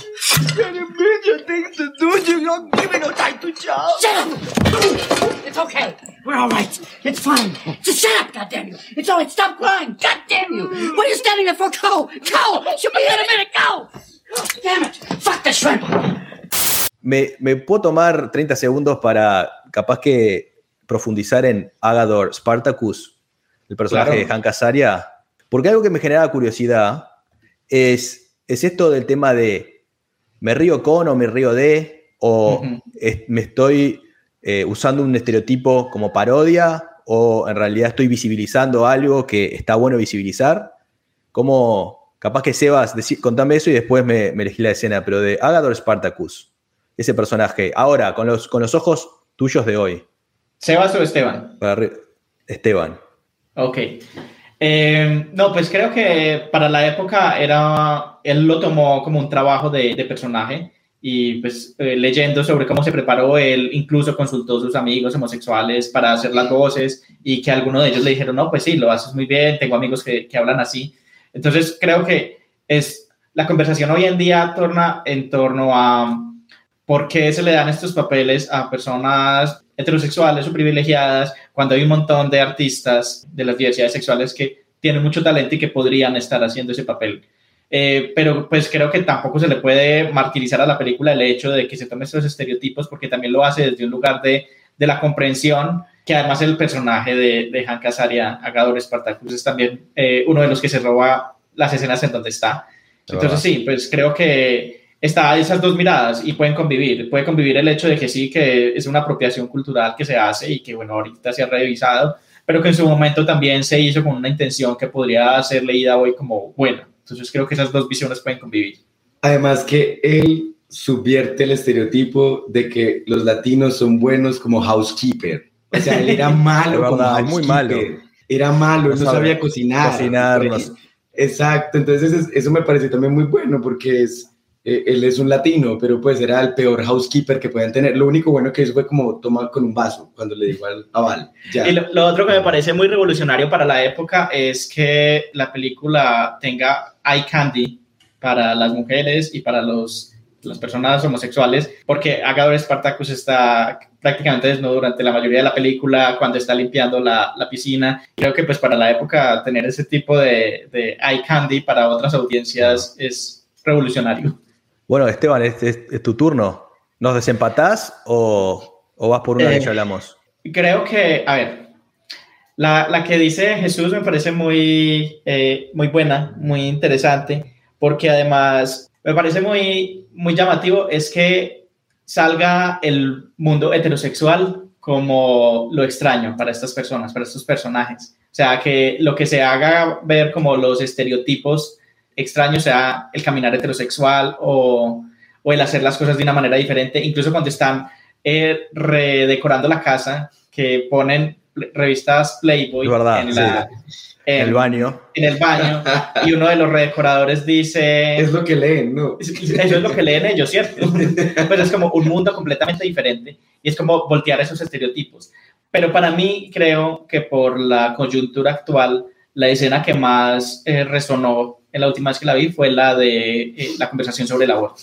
[SPEAKER 9] Got a million things to do. You don't give me no time to chow.
[SPEAKER 11] Shut up! It's okay. We're all right. It's fine. Just shut up, goddamn you. It's all right. Stop crying. Goddamn you. What are you standing there for? Go! Go! She'll be here in a minute. Go! Damn it. Fuck the shrimp.
[SPEAKER 3] Me, me puedo tomar 30 segundos para capaz que profundizar en Agador Spartacus, el personaje de Hank Azaria, porque algo que me genera curiosidad es, es esto del tema de me río con o me río de, o me estoy eh, usando un estereotipo como parodia, o en realidad estoy visibilizando algo que está bueno visibilizar. ¿Cómo, Capaz que Sebas, contame eso y después me, elegí la escena, pero de Agador Spartacus, ese personaje. Ahora, con los, con los ojos tuyos de hoy.
[SPEAKER 4] ¿Sebas o Esteban?
[SPEAKER 3] Esteban.
[SPEAKER 4] Ok. Eh, no, pues creo que para la época era, él lo tomó como un trabajo de, personaje y pues eh, leyendo sobre cómo se preparó, él incluso consultó a sus amigos homosexuales para hacer las voces y que algunos de ellos le dijeron, no, pues sí, lo haces muy bien, tengo amigos que, que hablan así. Entonces, creo que es la conversación hoy en día torna en torno a por qué se le dan estos papeles a personas heterosexuales o privilegiadas cuando hay un montón de artistas de las diversidades sexuales que tienen mucho talento y que podrían estar haciendo ese papel. Eh, pero pues creo que tampoco se le puede martirizar a la película el hecho de que se tome estos estereotipos porque también lo hace desde un lugar de, de la comprensión que además el personaje de, de Hank Azaria, Agador Spartacus, es también eh, uno de los que se roba las escenas en donde está. Entonces sí, pues creo que está esas dos miradas y pueden convivir. Puede convivir el hecho de que sí, que es una apropiación cultural que se hace y que bueno, ahorita se ha revisado, pero que en su momento también se hizo con una intención que podría ser leída hoy como buena. Entonces creo que esas dos visiones pueden convivir.
[SPEAKER 5] Además que él subvierte el estereotipo de que los latinos son buenos como housekeeper. O sea, él era malo como
[SPEAKER 3] muy malo.
[SPEAKER 5] Era malo, no, sabía cocinar.
[SPEAKER 3] Cocinar.
[SPEAKER 5] Exacto, entonces eso me parece también muy bueno porque es, eh, él es un latino, pero pues era el peor housekeeper que puedan tener. Lo único bueno que eso fue como tomar con un vaso cuando le dijo al aval.
[SPEAKER 4] Y lo, otro que me parece muy revolucionario para la época es que la película tenga eye candy para las mujeres y para los, las personas homosexuales, porque Agador Spartacus está prácticamente desnudo durante la mayoría de la película, cuando está limpiando la, la piscina. Creo que pues para la época tener ese tipo de, de eye candy para otras audiencias es revolucionario.
[SPEAKER 3] Bueno, Esteban, es, es- es tu turno. ¿Nos desempatás o, o vas por una
[SPEAKER 4] Eh,
[SPEAKER 3] que ya hablamos?
[SPEAKER 4] Creo que, a ver, la, la que dice Jesús me parece muy, eh, muy buena, muy interesante, porque además me parece muy, muy llamativo es que salga el mundo heterosexual como lo extraño para estas personas, para estos personajes. O sea, que lo que se haga ver como los estereotipos extraños sea el caminar heterosexual o, o el hacer las cosas de una manera diferente, incluso cuando están eh, redecorando la casa, que ponen revistas Playboy
[SPEAKER 3] verdad,
[SPEAKER 4] en, la-
[SPEAKER 3] En el baño.
[SPEAKER 4] en el baño y uno de los redecoradores dice...
[SPEAKER 5] Es lo que leen, ¿no?
[SPEAKER 4] Eso es lo que leen ellos, ¿cierto? Pues es como un mundo completamente diferente y es como voltear esos estereotipos. Pero para mí creo que por la coyuntura actual, la escena que más eh, resonó en la última vez que la vi fue la de eh, la conversación sobre el aborto.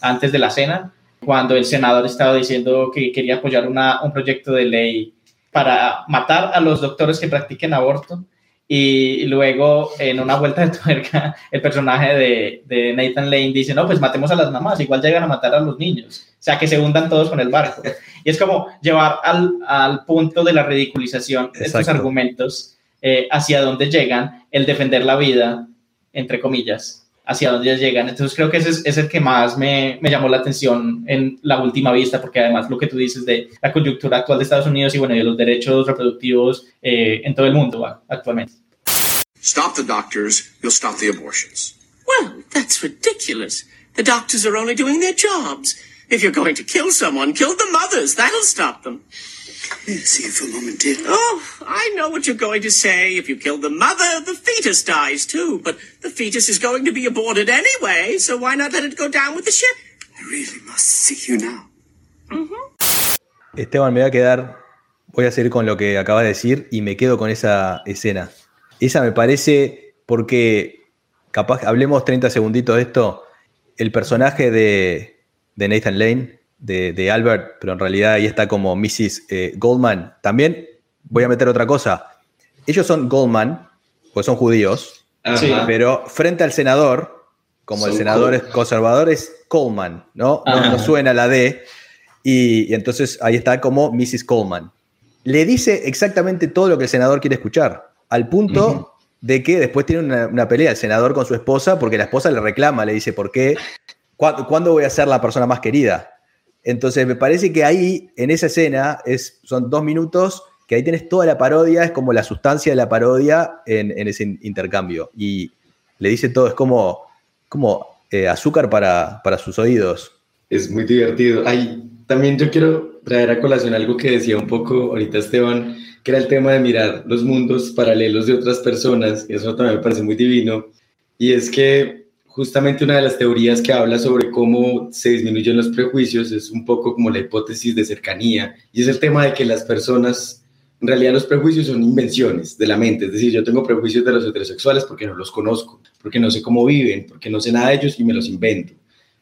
[SPEAKER 4] Antes de la cena, cuando el senador estaba diciendo que quería apoyar una, un proyecto de ley para matar a los doctores que practiquen aborto y luego en una vuelta de tuerca el personaje de, de Nathan Lane dice, no, pues matemos a las mamás, igual llegan a matar a los niños, o sea, que se hundan todos con el barco. Y es como llevar al, al punto de la ridiculización de estos argumentos eh, hacia dónde llegan, el defender la vida, entre comillas, hacia dónde llegan. Entonces creo que ese es, es el que más me, me llamó la atención en la última vista, porque además lo que tú dices de la coyuntura actual de Estados Unidos y bueno, de los derechos reproductivos eh, en todo el mundo actualmente.
[SPEAKER 12] Stop the doctors, you'll stop the abortions.
[SPEAKER 13] Well, that's ridiculous. The doctors are only doing their jobs. If you're going to kill someone, kill the mothers. That'll stop them.
[SPEAKER 12] See you for a moment, dear.
[SPEAKER 13] Oh, I know what you're going to say. If you kill the mother, the fetus dies too. But the fetus is going to be aborted anyway, so why not let it go down with the ship?
[SPEAKER 12] I really must see you now.
[SPEAKER 3] Esteban, me voy a quedar, voy a seguir con lo que acabas de decir y me quedo con esa escena. Esa me parece, porque capaz, hablemos 30 segunditos de esto, el personaje de, de Nathan Lane, de, de Albert, pero en realidad ahí está como Mrs. eh, Goldman. También voy a meter otra cosa. Ellos son Goldman, pues son judíos,
[SPEAKER 5] Sí.
[SPEAKER 3] pero frente al senador, como el senador es conservador, es Coleman, ¿no? No, no suena la D. Y, y entonces ahí está como Mrs. Coleman. Le dice exactamente todo lo que el senador quiere escuchar, al punto de que después tiene una, una pelea el senador con su esposa porque la esposa le reclama, le dice, ¿por qué? ¿Cuándo, cuándo voy a ser la persona más querida? Entonces me parece que ahí, en esa escena, es, son dos minutos que ahí tenés toda la parodia, es como la sustancia de la parodia en, ese in- intercambio. Y le dice todo, es como, como eh, azúcar para, para sus oídos.
[SPEAKER 5] Es muy divertido. Ay, también yo quiero traer a colación algo que decía un poco ahorita Esteban, que era el tema de mirar los mundos paralelos de otras personas, y eso también me parece muy divino, y es que justamente una de las teorías que habla sobre cómo se disminuyen los prejuicios es un poco como la hipótesis de cercanía, y es el tema de que las personas, en realidad los prejuicios son invenciones de la mente, es decir, yo tengo prejuicios de los heterosexuales porque no los conozco, porque no sé cómo viven, porque no sé nada de ellos y me los invento.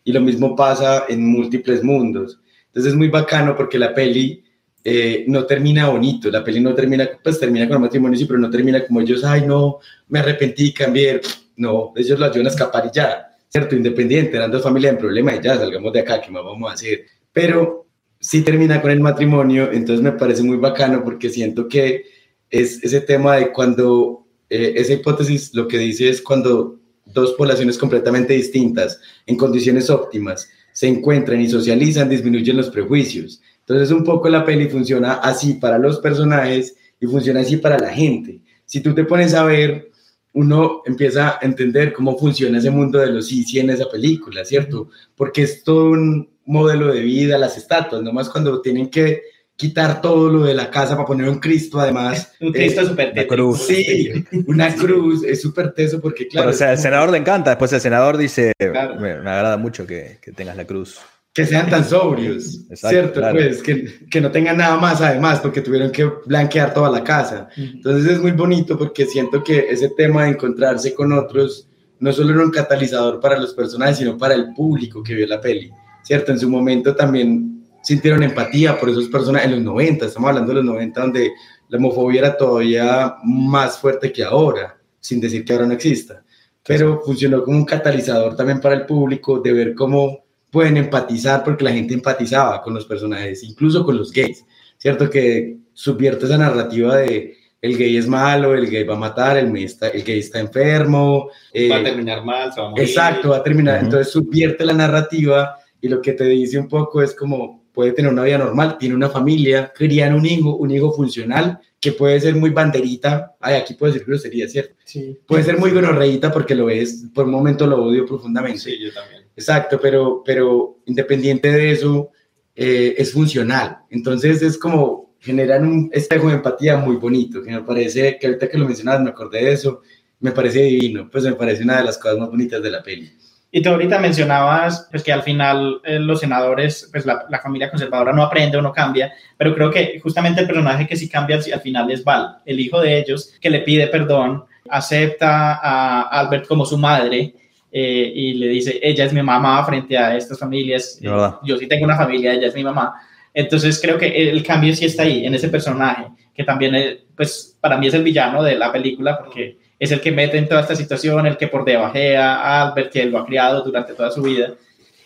[SPEAKER 5] Y lo mismo pasa en múltiples mundos. Entonces es muy bacano porque la peli eh, no termina bonito, la peli no termina, pues termina con el matrimonio, sí, pero no termina como ellos, ay no, me arrepentí, cambié. No, ellos lo ayudan a escapar y ya, Independiente, eran dos familias en problema y ya, salgamos de acá, ¿qué más vamos a hacer? Pero sí termina con el matrimonio, entonces me parece muy bacano porque siento que es ese tema de cuando, eh, esa hipótesis lo que dice es cuando dos poblaciones completamente distintas, en condiciones óptimas, se encuentran y socializan, disminuyen los prejuicios. Entonces un poco la peli funciona así para los personajes y funciona así para la gente. Si tú te pones a ver, uno empieza a entender cómo funciona ese mundo de los sí en esa película, ¿cierto? Porque es todo un modelo de vida, las estatuas, nomás cuando tienen que quitar todo lo de la casa para poner un Cristo, además.
[SPEAKER 4] Un Cristo súper
[SPEAKER 3] La cruz.
[SPEAKER 5] Sí, una cruz, es súper teso porque, claro,
[SPEAKER 3] Pero, o sea,
[SPEAKER 5] como
[SPEAKER 3] senador le encanta, después el senador dice,
[SPEAKER 5] Claro.
[SPEAKER 3] me, me agrada mucho que, que tengas la cruz.
[SPEAKER 5] Que sean tan sobrios,
[SPEAKER 3] Exacto,
[SPEAKER 5] ¿cierto?
[SPEAKER 3] claro.
[SPEAKER 5] Pues que, que no tengan nada más además, porque tuvieron que blanquear toda la casa. Entonces es muy bonito porque siento que ese tema de encontrarse con otros no solo era un catalizador para los personajes, sino para el público que vio la peli, ¿cierto? En su momento también sintieron empatía por esas personas en los 90, estamos hablando de los 90, donde la homofobia era todavía más fuerte que ahora, sin decir que ahora no exista, pero funcionó como un catalizador también para el público de ver cómo pueden empatizar, porque la gente empatizaba con los personajes, incluso con los gays, ¿cierto? Que subvierte esa narrativa de el gay es malo, el gay va a matar, el, gay está, el gay está enfermo.
[SPEAKER 6] va a terminar mal, se va a morir.
[SPEAKER 5] Exacto, va a terminar. Entonces subvierte la narrativa y lo que te dice un poco es como puede tener una vida normal, tiene una familia, crían un hijo, un hijo funcional, que puede ser muy banderita, ay, aquí puedo decir grosería, ¿cierto?
[SPEAKER 4] Sí.
[SPEAKER 5] Puede ser muy gonorreíta porque lo es, por un momento lo odio profundamente.
[SPEAKER 6] Sí, yo también.
[SPEAKER 5] Exacto, pero, pero independiente de eso, eh, es funcional. Entonces es como generar un espejo de empatía muy bonito, que me parece, que ahorita que lo mencionabas me acordé de eso, me parece divino, pues me parece una de las cosas más bonitas de la peli.
[SPEAKER 4] Y tú ahorita mencionabas pues, que al final eh, los senadores, pues la, la, familia conservadora no aprende o no cambia, pero creo que justamente el personaje que sí cambia al final es Val, el hijo de ellos, que le pide perdón, acepta a Albert como su madre eh, y le dice, ella es mi mamá frente a estas familias, eh, yo sí tengo una familia, ella es mi mamá. Entonces creo que el cambio sí está ahí, en ese personaje, que también, es, pues para mí es el villano de la película, porque es el que mete en toda esta situación, el que por debajea a Albert, que él lo ha criado durante toda su vida.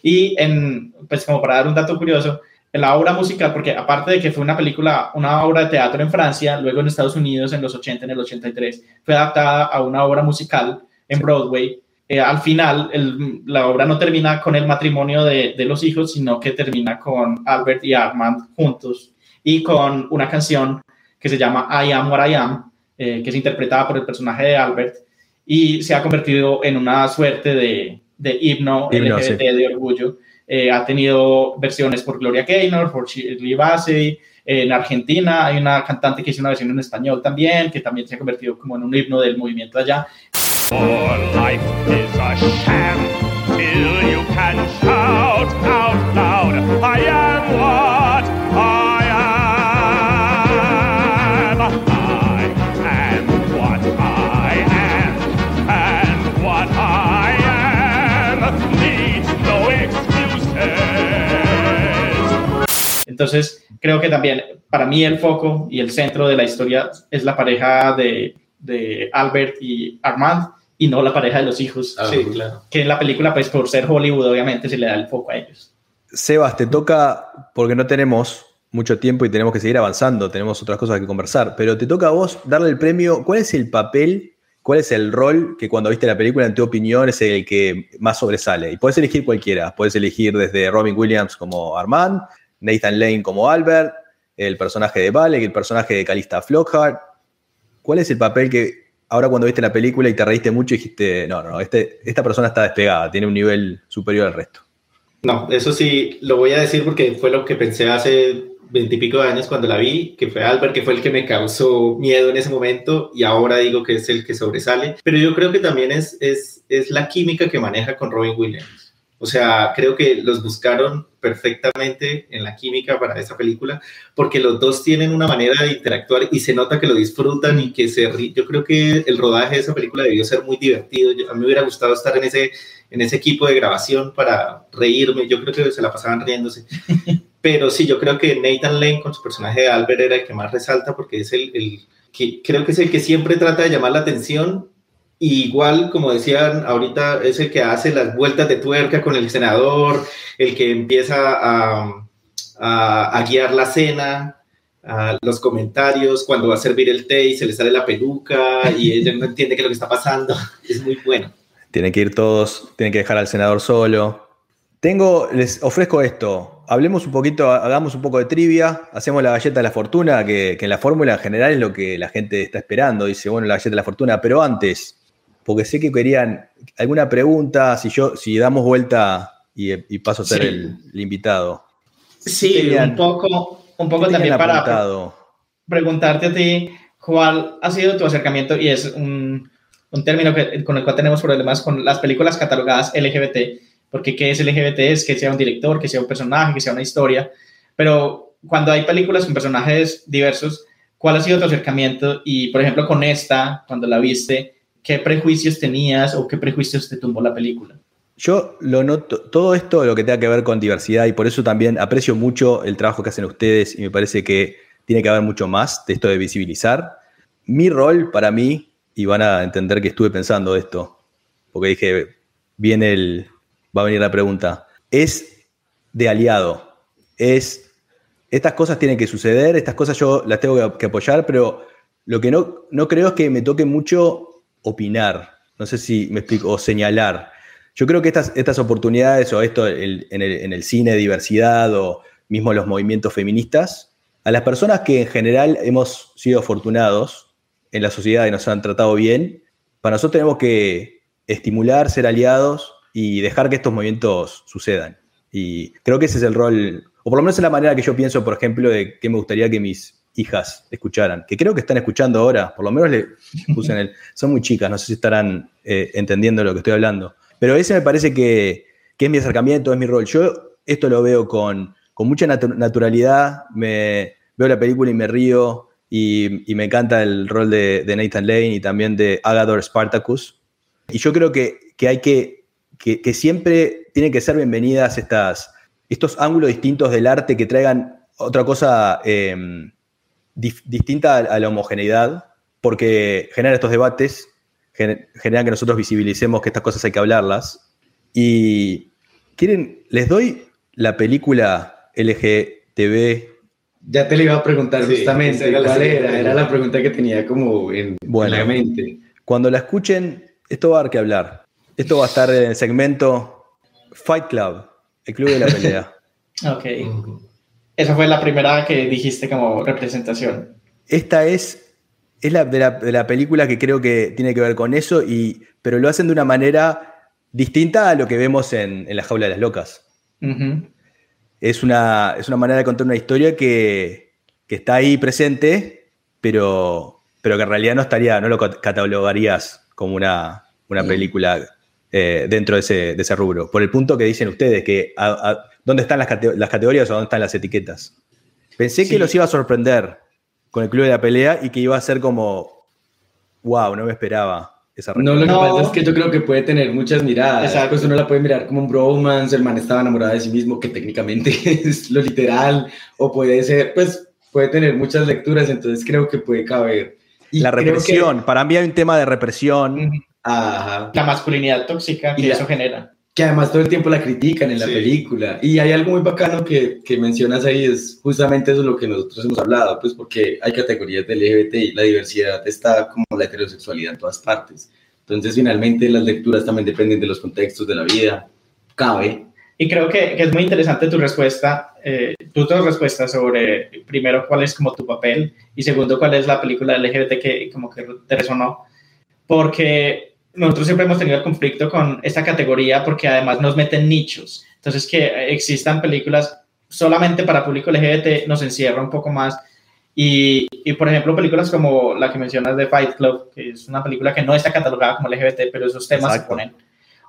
[SPEAKER 4] Y en, pues como para dar un dato curioso, la obra musical, porque aparte de que fue una película, una obra de teatro en Francia, luego en Estados Unidos en los 80, en el 83, fue adaptada a una obra musical en Broadway. Eh, al final, el, la obra no termina con el matrimonio de, de, los hijos, sino que termina con Albert y Armand juntos y con una canción que se llama I Am What I Am, eh, que es interpretada por el personaje de Albert y se ha convertido en una suerte de, de himno, himno LGBT sí. de orgullo. Eh, ha tenido versiones por Gloria Gaynor, por Shirley Bassey. En Argentina hay una cantante que hizo una versión en español también, que también se ha convertido como en un himno del movimiento allá. Entonces, creo que también para mí el foco y el centro de la historia es la pareja de, de Albert y Armand y no la pareja de los hijos.
[SPEAKER 6] Ah, sí, claro.
[SPEAKER 4] Que en la película, pues por ser Hollywood, obviamente se le da el foco a ellos.
[SPEAKER 3] Sebas, te toca, porque no tenemos mucho tiempo y tenemos que seguir avanzando, tenemos otras cosas que conversar, pero te toca a vos darle el premio. ¿Cuál es el papel, cuál es el rol que cuando viste la película, en tu opinión, es el que más sobresale? Y puedes elegir cualquiera, puedes elegir desde Robin Williams como Armand, Nathan Lane como Albert, el personaje de Valek, el personaje de Calista Flockhart. ¿Cuál es el papel que ahora cuando viste la película y te reíste mucho dijiste, no, no, este, esta persona está despegada, tiene un nivel superior al resto?
[SPEAKER 6] No, eso sí, lo voy a decir porque fue lo que pensé hace veintipico de años cuando la vi, que fue Albert, que fue el que me causó miedo en ese momento y ahora digo que es el que sobresale. Pero yo creo que también es, es, es la química que maneja con Robin Williams. O sea, creo que los buscaron perfectamente en la química para esa película, porque los dos tienen una manera de interactuar y se nota que lo disfrutan y que se Yo creo que el rodaje de esa película debió ser muy divertido. Yo, a mí me hubiera gustado estar en ese, en ese equipo de grabación para reírme. Yo creo que se la pasaban riéndose. Pero sí, yo creo que Nathan Lane con su personaje de Albert era el que más resalta porque es el, el que creo que es el que siempre trata de llamar la atención igual, como decían ahorita, es el que hace las vueltas de tuerca con el senador, el que empieza a, a, guiar la cena, los comentarios, cuando va a servir el té y se le sale la peluca y ella no entiende qué es lo que está pasando. Es muy bueno.
[SPEAKER 3] Tienen que ir todos, tienen que dejar al senador solo. Tengo, les ofrezco esto. Hablemos un poquito, hagamos un poco de trivia, hacemos la galleta de la fortuna, que, que en la fórmula en general es lo que la gente está esperando. Dice, bueno, la galleta de la fortuna, pero antes, porque sé que querían alguna pregunta, si yo, si damos vuelta y, y paso a ser sí. el, el, invitado.
[SPEAKER 4] Sí, querían, un poco, un poco también para
[SPEAKER 3] apuntado?
[SPEAKER 4] preguntarte a ti cuál ha sido tu acercamiento y es un, un término que, con el cual tenemos problemas con las películas catalogadas LGBT, porque qué es LGBT es que sea un director, que sea un personaje, que sea una historia, pero cuando hay películas con personajes diversos, ¿cuál ha sido tu acercamiento? Y por ejemplo con esta, cuando la viste, ¿qué prejuicios tenías o qué prejuicios te tumbó la película?
[SPEAKER 3] yo lo noto, todo esto lo que tenga que ver con diversidad y por eso también aprecio mucho el trabajo que hacen ustedes y me parece que tiene que haber mucho más de esto de visibilizar. Mi rol para mí, y van a entender que estuve pensando esto, porque dije, viene el, va a venir la pregunta, es de aliado, es, estas cosas tienen que suceder, estas cosas yo las tengo que apoyar, pero lo que no, no creo es que me toque mucho opinar, no sé si me explico, o señalar. Yo creo que estas, estas oportunidades o esto en, el, cine, diversidad o mismo los movimientos feministas, a las personas que en general hemos sido afortunados en la sociedad y nos han tratado bien, para nosotros tenemos que estimular, ser aliados y dejar que estos movimientos sucedan. Y creo que ese es el rol, o por lo menos es la manera que yo pienso, por ejemplo, de que me gustaría que mis hijas escucharan, que creo que están escuchando ahora, por lo menos le puse en el, son muy chicas, no sé si estarán eh, entendiendo lo que estoy hablando. Pero ese me parece que, es mi acercamiento, es mi rol. Yo esto lo veo con, mucha naturalidad, me, veo la película y me río, y, me encanta el rol de, Nathan Lane y también de Agador Spartacus. Y yo creo que, hay que, que, siempre tienen que ser bienvenidas estas, estos ángulos distintos del arte que traigan otra cosa em, distinta a, la homogeneidad, porque generan estos debates generan que nosotros visibilicemos que estas cosas hay que hablarlas. Y quieren, les doy la película LGTB.
[SPEAKER 5] Ya te le iba a preguntar justamente era cuál era, era la pregunta que tenía como en, la mente.
[SPEAKER 3] Cuando la escuchen, esto va a dar que hablar. Esto va a estar en el segmento Fight Club, el club de la pelea.
[SPEAKER 4] ok. Esa fue la primera que dijiste como representación.
[SPEAKER 3] Esta es es la de, la película que creo que tiene que ver con eso, y, pero lo hacen de una manera distinta a lo que vemos en, La Jaula de las Locas. es, una, es una manera de contar una historia que, está ahí presente, pero, pero que en realidad no estaría, no lo catalogarías como una, una película eh, dentro de ese, de ese, rubro. Por el punto que dicen ustedes, que dónde están las, categorías o dónde están las etiquetas. Pensé que los iba a sorprender con el club de la pelea y que iba a ser como, wow, no me esperaba. Esa
[SPEAKER 5] no, lo que pasa es que yo creo que puede tener muchas miradas. Exacto. Pues uno la puede mirar como un bromance, el man estaba enamorado de sí mismo, que técnicamente es lo literal, o puede ser, pues puede tener muchas lecturas, entonces creo que puede caber.
[SPEAKER 3] Y la represión, para mí hay un tema de represión.
[SPEAKER 4] Ajá. La masculinidad tóxica que eso genera
[SPEAKER 5] que además todo el tiempo la critican en la película. Y hay algo muy bacano que, que, mencionas ahí, es justamente eso lo que nosotros hemos hablado, pues porque hay categorías del LGBT y la diversidad está como la heterosexualidad en todas partes. Entonces, finalmente, las lecturas también dependen de los contextos de la vida. Cabe.
[SPEAKER 4] Y creo que, que es muy interesante tu respuesta, eh, tus dos respuestas sobre, primero, cuál es como tu papel y segundo, cuál es la película LGBT que como que te resonó. Porque nosotros siempre hemos tenido el conflicto con esta categoría porque además nos meten nichos. Entonces, que existan películas solamente para público LGBT nos encierra un poco más. Y, y, por ejemplo, películas como la que mencionas de Fight Club, que es una película que no está catalogada como LGBT, pero esos temas se ponen.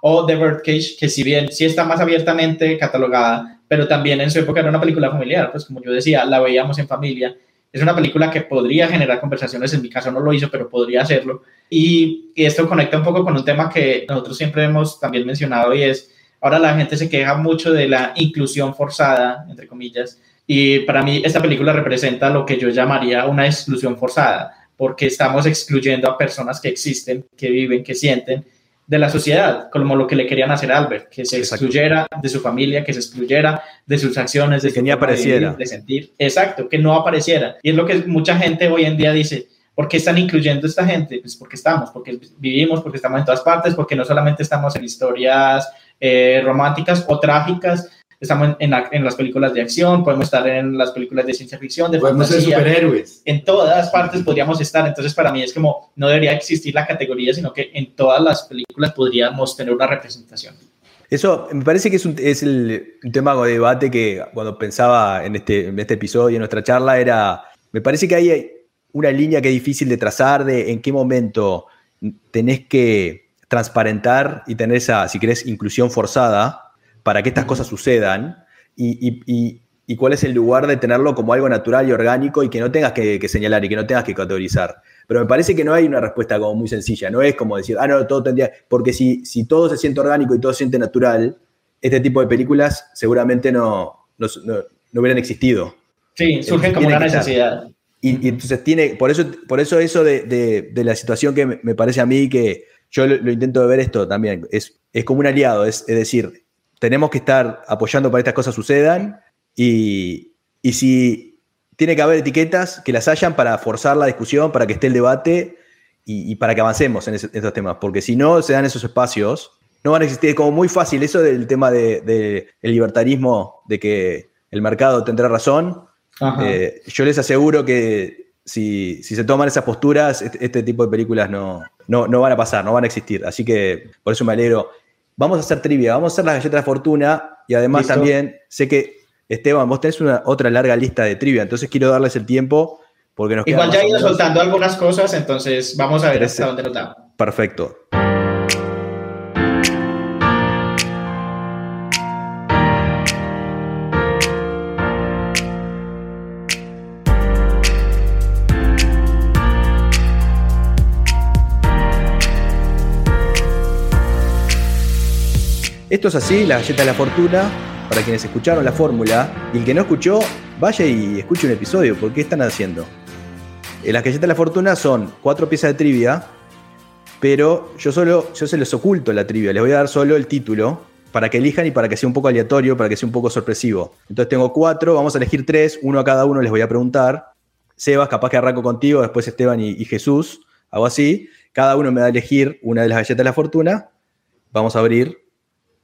[SPEAKER 4] O The Birdcage, que si bien sí está más abiertamente catalogada, pero también en su época era una película familiar, pues como yo decía, la veíamos en familia es una película que podría generar conversaciones, en mi caso no lo hizo, pero podría hacerlo. Y, esto conecta un poco con un tema que nosotros siempre hemos también mencionado y es, ahora la gente se queja mucho de la inclusión forzada, entre comillas, y para mí esta película representa lo que yo llamaría una exclusión forzada, porque estamos excluyendo a personas que existen, que viven, que sienten, de la sociedad, como lo que le querían hacer a Albert, que se excluyera de su familia, que se excluyera de sus acciones, de
[SPEAKER 3] que ni apareciera.
[SPEAKER 4] De, sentir. Exacto, que no apareciera. Y es lo que mucha gente hoy en día dice, ¿por qué están incluyendo a esta gente? Pues porque estamos, porque vivimos, porque estamos en todas partes, porque no solamente estamos en historias eh, románticas o trágicas, estamos en, en, las películas de acción, podemos estar en las películas de ciencia ficción, de
[SPEAKER 5] podemos ser superhéroes.
[SPEAKER 4] En todas partes podríamos estar. Entonces, para mí es como no debería existir la categoría, sino que en todas las películas podríamos tener una representación.
[SPEAKER 3] Eso me parece que es un, es el, un tema de debate que cuando pensaba en este, en este episodio, en nuestra charla, era, me parece que hay una línea que es difícil de trazar de en qué momento tenés que transparentar y tener esa, si querés, inclusión forzada para que estas cosas sucedan y, y cuál es el lugar de tenerlo como algo natural y orgánico y que no tengas que, que señalar y que no tengas que categorizar. Pero me parece que no hay una respuesta como muy sencilla, no es como decir, ah, no, todo tendría, porque si, si todo se siente orgánico y todo se siente natural, este tipo de películas seguramente no, no, no- no hubieran existido.
[SPEAKER 4] Sí, surgen como una necesidad.
[SPEAKER 3] Y, y entonces tiene, por eso, por eso eso de, de- de la situación que me, me parece a mí que yo lo, lo intento de ver esto también, es, es como un aliado, es, es decir, tenemos que estar apoyando para que estas cosas sucedan y, y si tiene que haber etiquetas, que las hayan para forzar la discusión, para que esté el debate y, y para que avancemos en, ese- en esos temas, porque si no se dan esos espacios, no van a existir, es como muy fácil eso del tema del de, el libertarismo, de que el mercado tendrá razón, eh, yo les aseguro que si, si se toman esas posturas, este, este tipo de películas no, no, no van a pasar, no van a existir. Así que por eso me alegro. Vamos a hacer trivia, vamos a hacer las galletas de la fortuna y además
[SPEAKER 4] Listo.
[SPEAKER 3] también sé que, Esteban, vos tenés una otra larga lista de trivia, entonces quiero darles el tiempo porque nos
[SPEAKER 4] Igual ya he ido soltando algunas cosas, entonces vamos a ver hasta dónde nos da.
[SPEAKER 3] Perfecto. Esto es así, la galleta de la fortuna, para quienes escucharon la fórmula, y el que no escuchó, vaya y escuche un episodio, porque ¿qué están haciendo? Eh, Las galletas de la fortuna son cuatro piezas de trivia, pero yo solo, yo se les oculto la trivia, les voy a dar solo el título para que elijan y para que sea un poco aleatorio, para que sea un poco sorpresivo. Entonces tengo cuatro, vamos a elegir tres, uno a cada uno les voy a preguntar. Sebas, capaz que arranco contigo, después Esteban y, y Jesús, hago así. Cada uno me da a elegir una de las galletas de la fortuna, vamos a abrir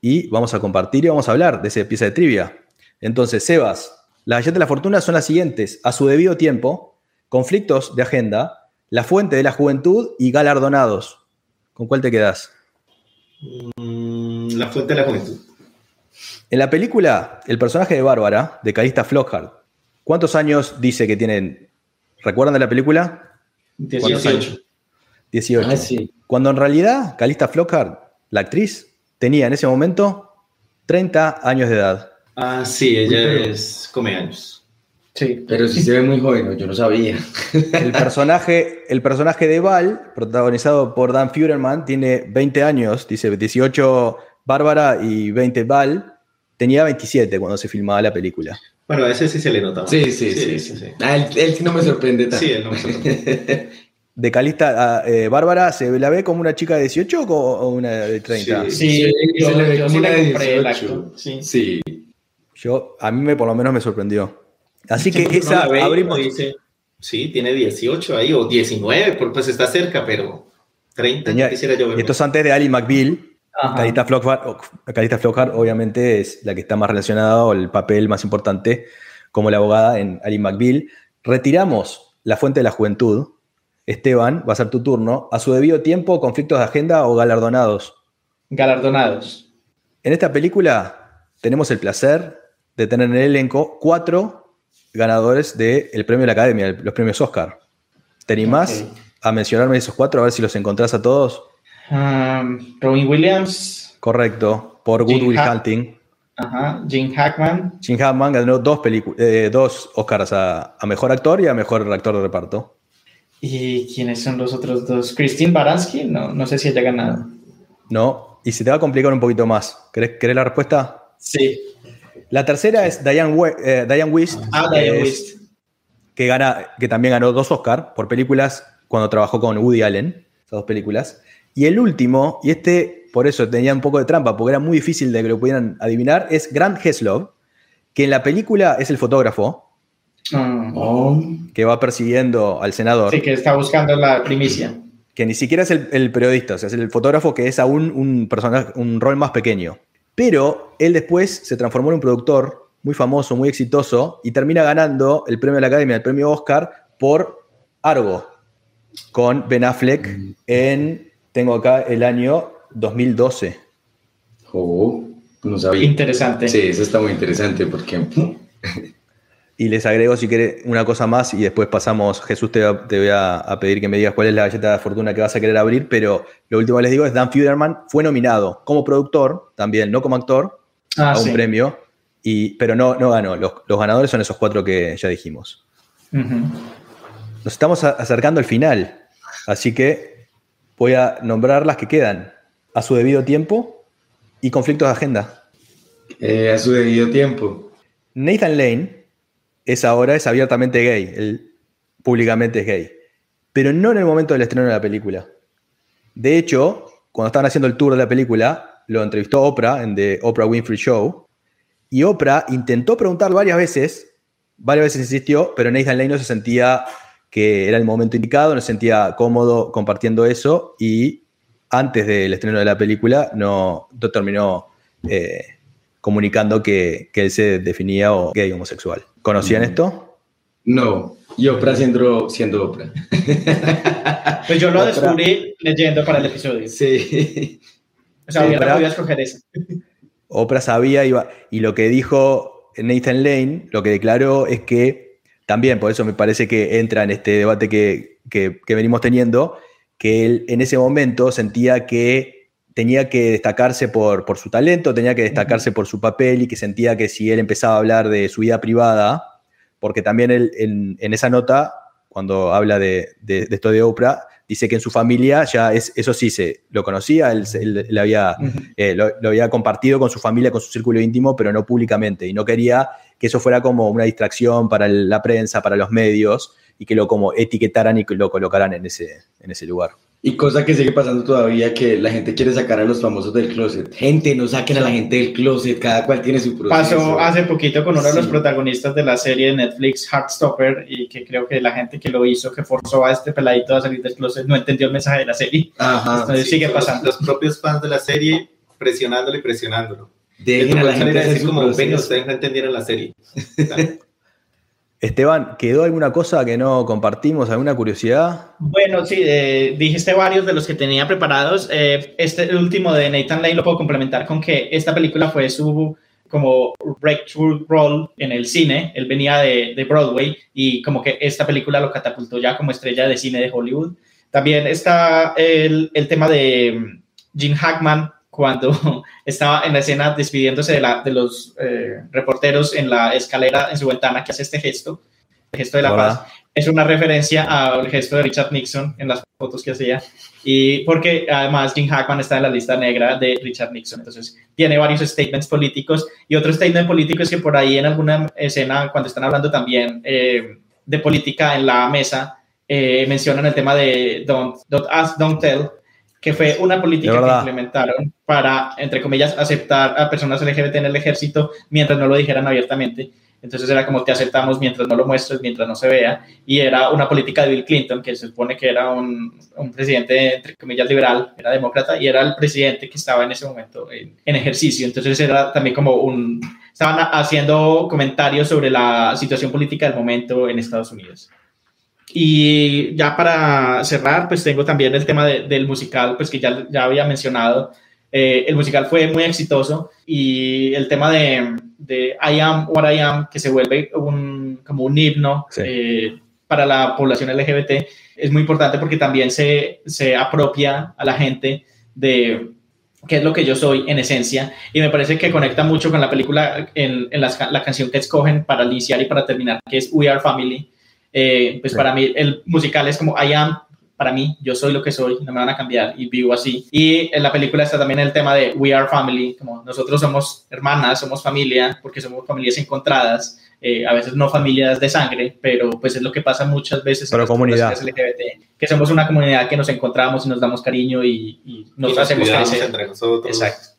[SPEAKER 3] y vamos a compartir y vamos a hablar de esa pieza de trivia. Entonces, Sebas, las galletas de la fortuna son las siguientes, a su debido tiempo, conflictos de agenda, la fuente de la juventud y galardonados. ¿Con cuál te quedas?
[SPEAKER 6] Mm, la fuente de la juventud.
[SPEAKER 3] En la película, el personaje de Bárbara, de Calista Flockhart, ¿cuántos años dice que tienen? ¿Recuerdan de la película? ¿Cuántos
[SPEAKER 4] 18.
[SPEAKER 3] años? 18.
[SPEAKER 5] Ah, sí.
[SPEAKER 3] Cuando en realidad Calista Flockhart, la actriz, tenía en ese momento 30 años de edad.
[SPEAKER 6] Ah, sí, ella
[SPEAKER 5] Uy, pero-
[SPEAKER 6] es come años.
[SPEAKER 4] Sí.
[SPEAKER 5] Pero sí se ve muy joven, yo no sabía.
[SPEAKER 3] El personaje, el personaje de Val, protagonizado por Dan Feuerman, tiene 20 años, dice 18 Bárbara y 20 Val. Tenía 27 cuando se filmaba la película.
[SPEAKER 6] Bueno, a ese sí se le notaba.
[SPEAKER 5] Sí, sí, sí. sí, Ah, él, él sí no me sorprende tanto.
[SPEAKER 6] Sí, él no me sorprende.
[SPEAKER 3] De Calista a eh, Bárbara, ¿se la ve como una chica de 18 o una de 30?
[SPEAKER 6] Sí.
[SPEAKER 4] Sí,
[SPEAKER 5] Sí,
[SPEAKER 4] yo, sí
[SPEAKER 5] de
[SPEAKER 4] compré el
[SPEAKER 5] 18.
[SPEAKER 4] acto. Sí.
[SPEAKER 5] Sí.
[SPEAKER 3] Yo, a mí me, por lo menos me sorprendió. Así que esa
[SPEAKER 6] la ve
[SPEAKER 3] abrimos.
[SPEAKER 6] dice, sí, tiene 18 ahí, o 19, por- pues está cerca, pero 30
[SPEAKER 3] Tenía-
[SPEAKER 6] quisiera yo ver.
[SPEAKER 3] esto es antes de Ali McBeal. Calista Flockhart, obviamente, es la que está más relacionada o el papel más importante como la abogada en Ali McBeal. Retiramos la fuente de la juventud. Esteban, va a ser tu turno. A su debido tiempo, conflictos de agenda o galardonados.
[SPEAKER 4] Galardonados.
[SPEAKER 3] En esta película tenemos el placer de tener en el elenco cuatro ganadores del premio de la Academia, los premios Oscar. ¿Te animás a mencionarme esos cuatro? A ver si los encontrás a todos.
[SPEAKER 4] Um, Robin Williams,
[SPEAKER 3] Correcto. Por Good
[SPEAKER 4] Jim
[SPEAKER 3] Will Hunting.
[SPEAKER 4] ajá, Gene Hackman,
[SPEAKER 3] Jim Hackman ganó dos, eh, dos Oscars a, a Mejor Actor y a Mejor Actor de Reparto.
[SPEAKER 4] ¿Y quiénes son los otros dos? Christine Baranski, no, no sé si haya ganado.
[SPEAKER 3] ¿No? Y se te va a complicar un poquito más. ¿Querés, querés la respuesta?
[SPEAKER 4] Sí.
[SPEAKER 3] La tercera es Diane, We- eh, Diane Wist.
[SPEAKER 4] Ah,
[SPEAKER 3] que
[SPEAKER 4] Diane
[SPEAKER 3] es-
[SPEAKER 4] Wist.
[SPEAKER 3] que, gana, que también ganó dos Oscars por películas cuando trabajó con Woody Allen, esas dos películas. Y el último, y este por eso tenía un poco de trampa, porque era muy difícil de que lo pudieran adivinar, es Grant Heslov, que en la película es el fotógrafo
[SPEAKER 4] Ah,
[SPEAKER 3] que va persiguiendo al senador,
[SPEAKER 4] sí, que está buscando la primicia.
[SPEAKER 3] que ni siquiera es el, el periodista, o sea, es el fotógrafo que es aún un personaje, un rol más pequeño. Pero él después se transformó en un productor muy famoso, muy exitoso, y termina ganando el premio de la Academia, el premio Oscar, por Argo, con Ben Affleck en, tengo acá el año 2012.
[SPEAKER 5] Oh, no sabía.
[SPEAKER 4] Interesante.
[SPEAKER 5] Sí, eso está muy interesante porque
[SPEAKER 3] Y les agrego, si querés, una cosa más y después pasamos, Jesús, te, va- te voy a, a pedir que me digas cuál es la galleta de fortuna que vas a querer abrir, pero lo último que les digo es Dan Feuerman fue nominado como productor, también, no como actor,
[SPEAKER 4] Ah,
[SPEAKER 3] a un
[SPEAKER 4] sí.
[SPEAKER 3] premio, y, pero no, no ganó. Los, los ganadores son esos cuatro que ya dijimos. Nos estamos a- acercando al final, así que voy a nombrar las que quedan a su debido tiempo y conflictos de agenda.
[SPEAKER 5] Eh, a su debido tiempo.
[SPEAKER 3] Nathan Lane es ahora es abiertamente gay, él públicamente es gay, pero no en el momento del estreno de la película. De hecho, cuando estaban haciendo el tour de la película, lo entrevistó Oprah en The Oprah Winfrey Show y Oprah intentó preguntar varias veces, varias veces insistió, pero Nathan Lane no se sentía que era el momento indicado, no se sentía cómodo compartiendo eso y antes del estreno de la película no, no terminó eh, comunicando que, que él se definía o gay homosexual. ¿Conocían esto?
[SPEAKER 5] No. Y Oprah siendo, siendo Oprah.
[SPEAKER 4] Pues yo lo descubrí leyendo para el episodio.
[SPEAKER 5] Sí.
[SPEAKER 4] O sea,
[SPEAKER 3] Sí,
[SPEAKER 4] hubiera
[SPEAKER 3] ¿verdad?
[SPEAKER 4] podido escoger ese.
[SPEAKER 3] Oprah sabía iba, y lo que dijo Nathan Lane, lo que declaró es que también, por eso me parece que entra en este debate que, que- que venimos teniendo, que él en ese momento sentía que tenía que destacarse por, por su talento, tenía que destacarse por su papel y que sentía que si él empezaba a hablar de su vida privada, porque también él en, en esa nota, cuando habla de, de- de esto de Oprah, dice que en su familia ya es, eso sí se lo conocía, él, él- él había, eh, lo, lo había compartido con su familia, con su círculo íntimo, pero no públicamente, y no quería que eso fuera como una distracción para la prensa, para los medios, y que lo como etiquetaran y que lo colocaran en ese, en ese lugar.
[SPEAKER 5] Y cosa que sigue pasando todavía, que la gente quiere sacar a los famosos del closet. Gente, no saquen a la gente del closet, cada cual tiene su proceso.
[SPEAKER 4] Pasó hace poquito con uno de los
[SPEAKER 5] Sí.
[SPEAKER 4] protagonistas de la serie de Netflix, Heartstopper, y que creo que la gente que lo hizo, que forzó a este peladito a salir del closet, no entendió el mensaje de la serie.
[SPEAKER 5] Ajá.
[SPEAKER 4] Entonces
[SPEAKER 6] Sí,
[SPEAKER 4] sigue
[SPEAKER 6] son los-
[SPEAKER 4] pasando.
[SPEAKER 6] Los, propios fans de la serie presionándolo y presionándolo.
[SPEAKER 5] Dejen a la gente su
[SPEAKER 6] como, venga, ustedes no entendieron la serie.
[SPEAKER 3] Esteban, ¿quedó alguna cosa que no compartimos? ¿Alguna curiosidad?
[SPEAKER 4] Bueno, sí, eh, dijiste varios de los que tenía preparados. Eh, este último de Nathan Lane lo puedo complementar con que esta película fue su como breakthrough role en el cine. Él venía de, de Broadway y como que esta película lo catapultó ya como estrella de cine de Hollywood. También está el, el tema de mm, Gene Hackman cuando estaba en la escena despidiéndose de, la, de los eh, reporteros en la escalera en su ventana que hace este gesto, el gesto de la
[SPEAKER 3] ¿Verdad?
[SPEAKER 4] paz es una referencia al gesto de Richard Nixon en las fotos que hacía. Y porque además Jim Hackman está en la lista negra de Richard Nixon. Entonces tiene varios statements políticos. Y otro statement político es que por ahí en alguna escena, cuando están hablando también eh, de política en la mesa, eh, mencionan el tema de don't, don't ask, don't tell, que fue una política que implementaron para, entre comillas, aceptar a personas LGBT en el ejército mientras no lo dijeran abiertamente. Entonces era como te aceptamos mientras no lo muestres, mientras no se vea. Y era una política de Bill Clinton, que se supone que era un, un presidente, entre comillas, liberal, era demócrata, y era el presidente que estaba en ese momento en, en ejercicio. Entonces era también como un... Estaban haciendo comentarios sobre la situación política del momento en Estados Unidos. Y ya para cerrar, pues tengo también el tema de- del musical, pues que ya, ya había mencionado. Eh, el musical fue muy exitoso y el tema de, de I Am What I Am, que se vuelve un, como un himno
[SPEAKER 3] Sí.
[SPEAKER 4] eh, para la población LGBT, es muy importante porque también se, se apropia a la gente de qué es lo que yo soy en esencia y me parece que conecta mucho con la película en, en las la canción que escogen para iniciar y para terminar, que es We Are Family. Eh, pues
[SPEAKER 3] Sí.
[SPEAKER 4] para mí el musical es como I am, para mí, yo soy lo que soy, no me van a cambiar y vivo así. Y en la película está también el tema de We Are Family, como nosotros somos hermanas, somos familia, porque somos familias encontradas, eh, a veces no familias de sangre, pero pues es lo que pasa muchas veces
[SPEAKER 3] Pero
[SPEAKER 4] las
[SPEAKER 3] comunidad.
[SPEAKER 4] LGBT, que somos una comunidad que nos encontramos y nos damos cariño y, y nos
[SPEAKER 6] Y nos
[SPEAKER 4] hacemos crecer.
[SPEAKER 6] entre nosotros.
[SPEAKER 4] Exacto.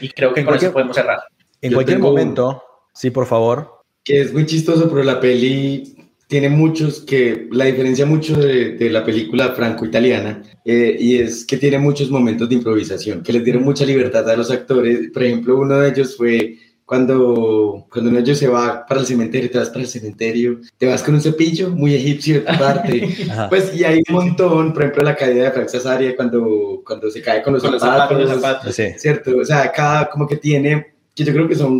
[SPEAKER 4] Y creo que
[SPEAKER 3] En
[SPEAKER 4] con eso podemos cerrar.
[SPEAKER 3] En
[SPEAKER 5] Yo
[SPEAKER 3] cualquier momento, sí, por favor.
[SPEAKER 5] que es muy chistoso, pero la peli tiene muchos que la diferencia mucho de, de la película franco-italiana eh, y es que tiene muchos momentos de improvisación, que les dieron mucha libertad a los actores. Por ejemplo, uno de ellos fue cuando, cuando uno de ellos se va para el cementerio, te vas para el cementerio, te vas con un cepillo muy egipcio de tu parte. Pues y hay un montón, por ejemplo, la caída de Frank Cesaria cuando, cuando se cae con los
[SPEAKER 4] Con los
[SPEAKER 5] zapatos,
[SPEAKER 4] zapatos, los zapatos.
[SPEAKER 3] Sí.
[SPEAKER 5] ¿cierto? O sea, cada como que tiene, que yo creo que son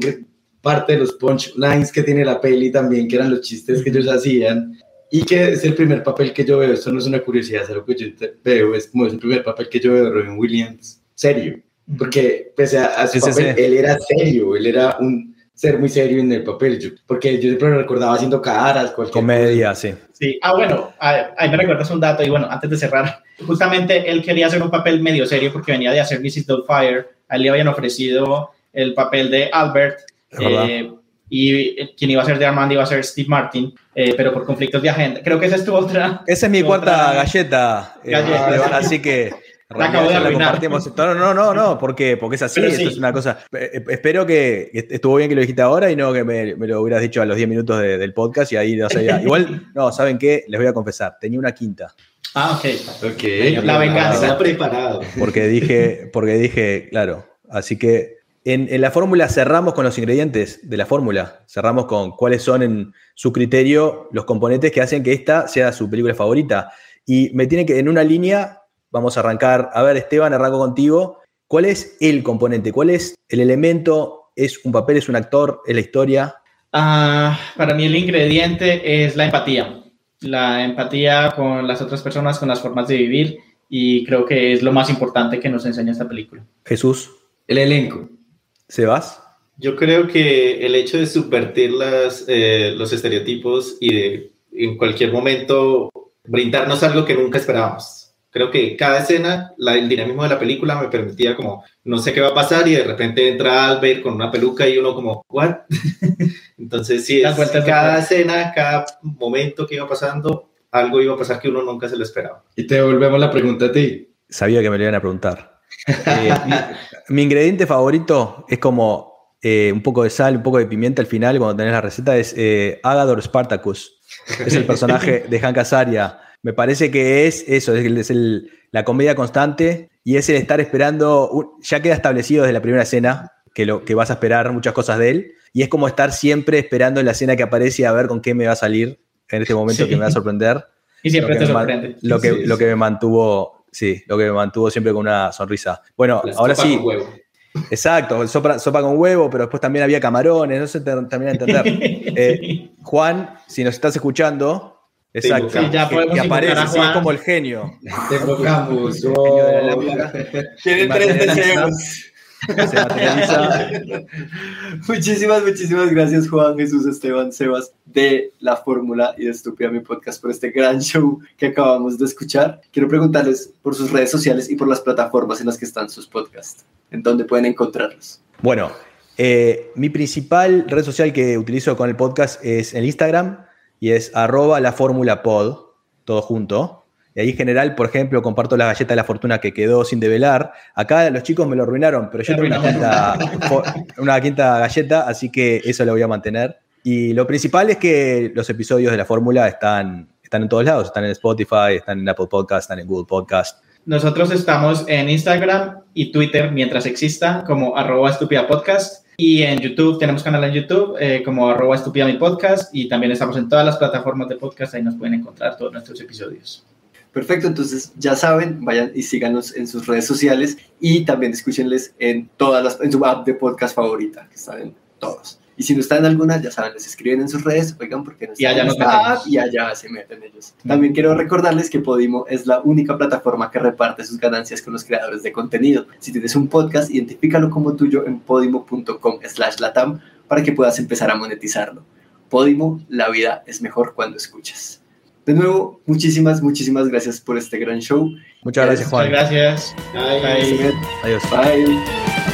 [SPEAKER 5] parte de los punchlines que tiene la peli también, que eran los chistes que ellos hacían, y que es el primer papel que yo veo, esto no es una curiosidad, es algo que yo veo, es como es el primer papel que yo veo de Robin Williams, serio, porque pese a, a su papel, él era serio, él era un ser muy serio en el papel, yo- porque yo siempre lo recordaba haciendo caras, cualquier
[SPEAKER 3] Comedia, sí.
[SPEAKER 4] Sí, ah, bueno, ah, ahí me recuerdas un dato y bueno, antes de cerrar, justamente él quería hacer un papel medio serio porque venía de hacer Mrs. Doubtfire, a él le habían ofrecido el papel de Albert. Eh, y eh, quien iba a ser de Armand iba a ser Steve Martin, eh, pero por conflictos de agenda. Creo que esa es tu otra.
[SPEAKER 3] Esa es mi cuarta galleta. eh,
[SPEAKER 4] Galleta.
[SPEAKER 3] Esteban, así que.
[SPEAKER 4] La acabo de arruinar.
[SPEAKER 3] No, no, no, no, porque, porque es así,
[SPEAKER 4] Pero
[SPEAKER 3] esto
[SPEAKER 4] sí.
[SPEAKER 3] es una cosa. Eh, eh, Espero que estuvo bien que lo dijiste ahora y no que me, me lo hubieras dicho a los 10 minutos de- del podcast y ahí no sabía. Igual, no, ¿saben qué? Les voy a confesar, tenía una quinta.
[SPEAKER 4] Ah, ok.
[SPEAKER 5] Ok.
[SPEAKER 4] La venganza.
[SPEAKER 6] Está preparado.
[SPEAKER 3] Porque dije, porque dije, claro. Así que en, en la fórmula cerramos con los ingredientes de la fórmula. Cerramos con cuáles son en su criterio los componentes que hacen que esta sea su película favorita. Y me tiene que, en una línea, vamos a arrancar. A ver, Esteban, arranco contigo. ¿Cuál es el componente? ¿Cuál es el elemento? ¿Es un papel? ¿Es un actor? ¿Es la historia?
[SPEAKER 4] Ah, para mí el ingrediente es la empatía. La empatía con las otras personas, con las formas de vivir y creo que es lo más importante que nos enseña esta película.
[SPEAKER 3] Jesús.
[SPEAKER 5] El elenco.
[SPEAKER 3] ¿Sebas?
[SPEAKER 6] Yo creo que el hecho de subvertir las, eh, los estereotipos y de en cualquier momento brindarnos algo que nunca esperábamos. Creo que cada escena, la, el dinamismo de la película me permitía como, no sé qué va a pasar y de repente entra Albert con una peluca y uno como, ¿what? Entonces sí, es, cada escena, cada momento que iba pasando, algo iba a pasar que uno nunca se lo esperaba.
[SPEAKER 5] Y te devolvemos la pregunta a ti.
[SPEAKER 3] Sabía que me lo iban a preguntar. Eh, mi, mi ingrediente favorito es como eh, un poco de sal, un poco de pimienta al final, cuando tenés la receta, es eh, Agador Spartacus. Es el personaje de Hank Azaria. Me parece que es eso, es, el- es el- la comedia constante y es el estar esperando, un- ya queda establecido desde la primera escena que, lo, que vas a esperar muchas cosas de él y es como estar siempre esperando en la escena que aparece a ver con qué me va a salir en este momento
[SPEAKER 4] Sí.
[SPEAKER 3] que me va a sorprender.
[SPEAKER 4] Y siempre
[SPEAKER 3] Lo
[SPEAKER 4] te
[SPEAKER 3] me
[SPEAKER 4] sorprende.
[SPEAKER 3] Lo que,
[SPEAKER 5] Sí,
[SPEAKER 3] lo
[SPEAKER 5] sí.
[SPEAKER 3] que me mantuvo, sí, lo que me mantuvo siempre con una sonrisa. Bueno,
[SPEAKER 6] La
[SPEAKER 3] ahora
[SPEAKER 6] sopa
[SPEAKER 3] sí,
[SPEAKER 6] con huevo.
[SPEAKER 3] exacto, sopa, sopa con huevo, pero después también había camarones, no sé ter- termina de entender. Eh, Juan, si nos estás escuchando, exacto,
[SPEAKER 6] Sí,
[SPEAKER 4] ya
[SPEAKER 3] que- aparece, sí, es como el genio.
[SPEAKER 5] Te enfocamos.
[SPEAKER 3] genio de la
[SPEAKER 5] Oh.
[SPEAKER 3] lámpara.
[SPEAKER 1] Tiene
[SPEAKER 3] Se
[SPEAKER 1] tres deseos.
[SPEAKER 3] Se.
[SPEAKER 1] Muchísimas, muchísimas gracias Juan, Jesús, Esteban, Sebas de La Fórmula y de Estúpida Mi Podcast por este gran show que acabamos de escuchar. Quiero preguntarles por sus redes sociales y por las plataformas en las que están sus podcasts, en donde pueden encontrarlos.
[SPEAKER 3] Bueno, eh, mi principal red social que utilizo con el podcast es el Instagram y es arroba la fórmula pod, todo junto. Y ahí en general, por ejemplo, comparto la galleta de la fortuna que quedó sin develar. Acá los chicos me lo arruinaron, pero yo
[SPEAKER 4] Te
[SPEAKER 3] tengo una quinta, una quinta galleta, así que eso lo voy a mantener. Y lo principal es que los episodios de la fórmula están, están en todos lados. Están en Spotify, están en Apple Podcast, están en Google Podcast.
[SPEAKER 4] Nosotros estamos en Instagram y Twitter mientras exista como arroba estúpida podcast y en YouTube tenemos canal en YouTube eh, como arroba estúpida mi podcast y también estamos en todas las plataformas de podcast, ahí nos pueden encontrar todos nuestros episodios.
[SPEAKER 1] Perfecto, entonces ya saben, vayan y síganos en sus redes sociales y también escúchenles en todas las, en su app de podcast favorita, que están en todos. Y si no están en alguna, ya saben, les escriben en sus redes, oigan, porque no
[SPEAKER 4] Y allá
[SPEAKER 1] están en esta app y allá se meten ellos. También quiero recordarles que Podimo es la única plataforma que reparte sus ganancias con los creadores de contenido. Si tienes un podcast, identifícalo como tuyo en podimo.com slash latam para que puedas empezar a monetizarlo. Podimo, la vida es mejor cuando escuchas. De nuevo, muchísimas, muchísimas gracias por este gran show.
[SPEAKER 3] Muchas gracias, Juan.
[SPEAKER 4] Muchas gracias. Bye.
[SPEAKER 3] Adiós.
[SPEAKER 1] Bye.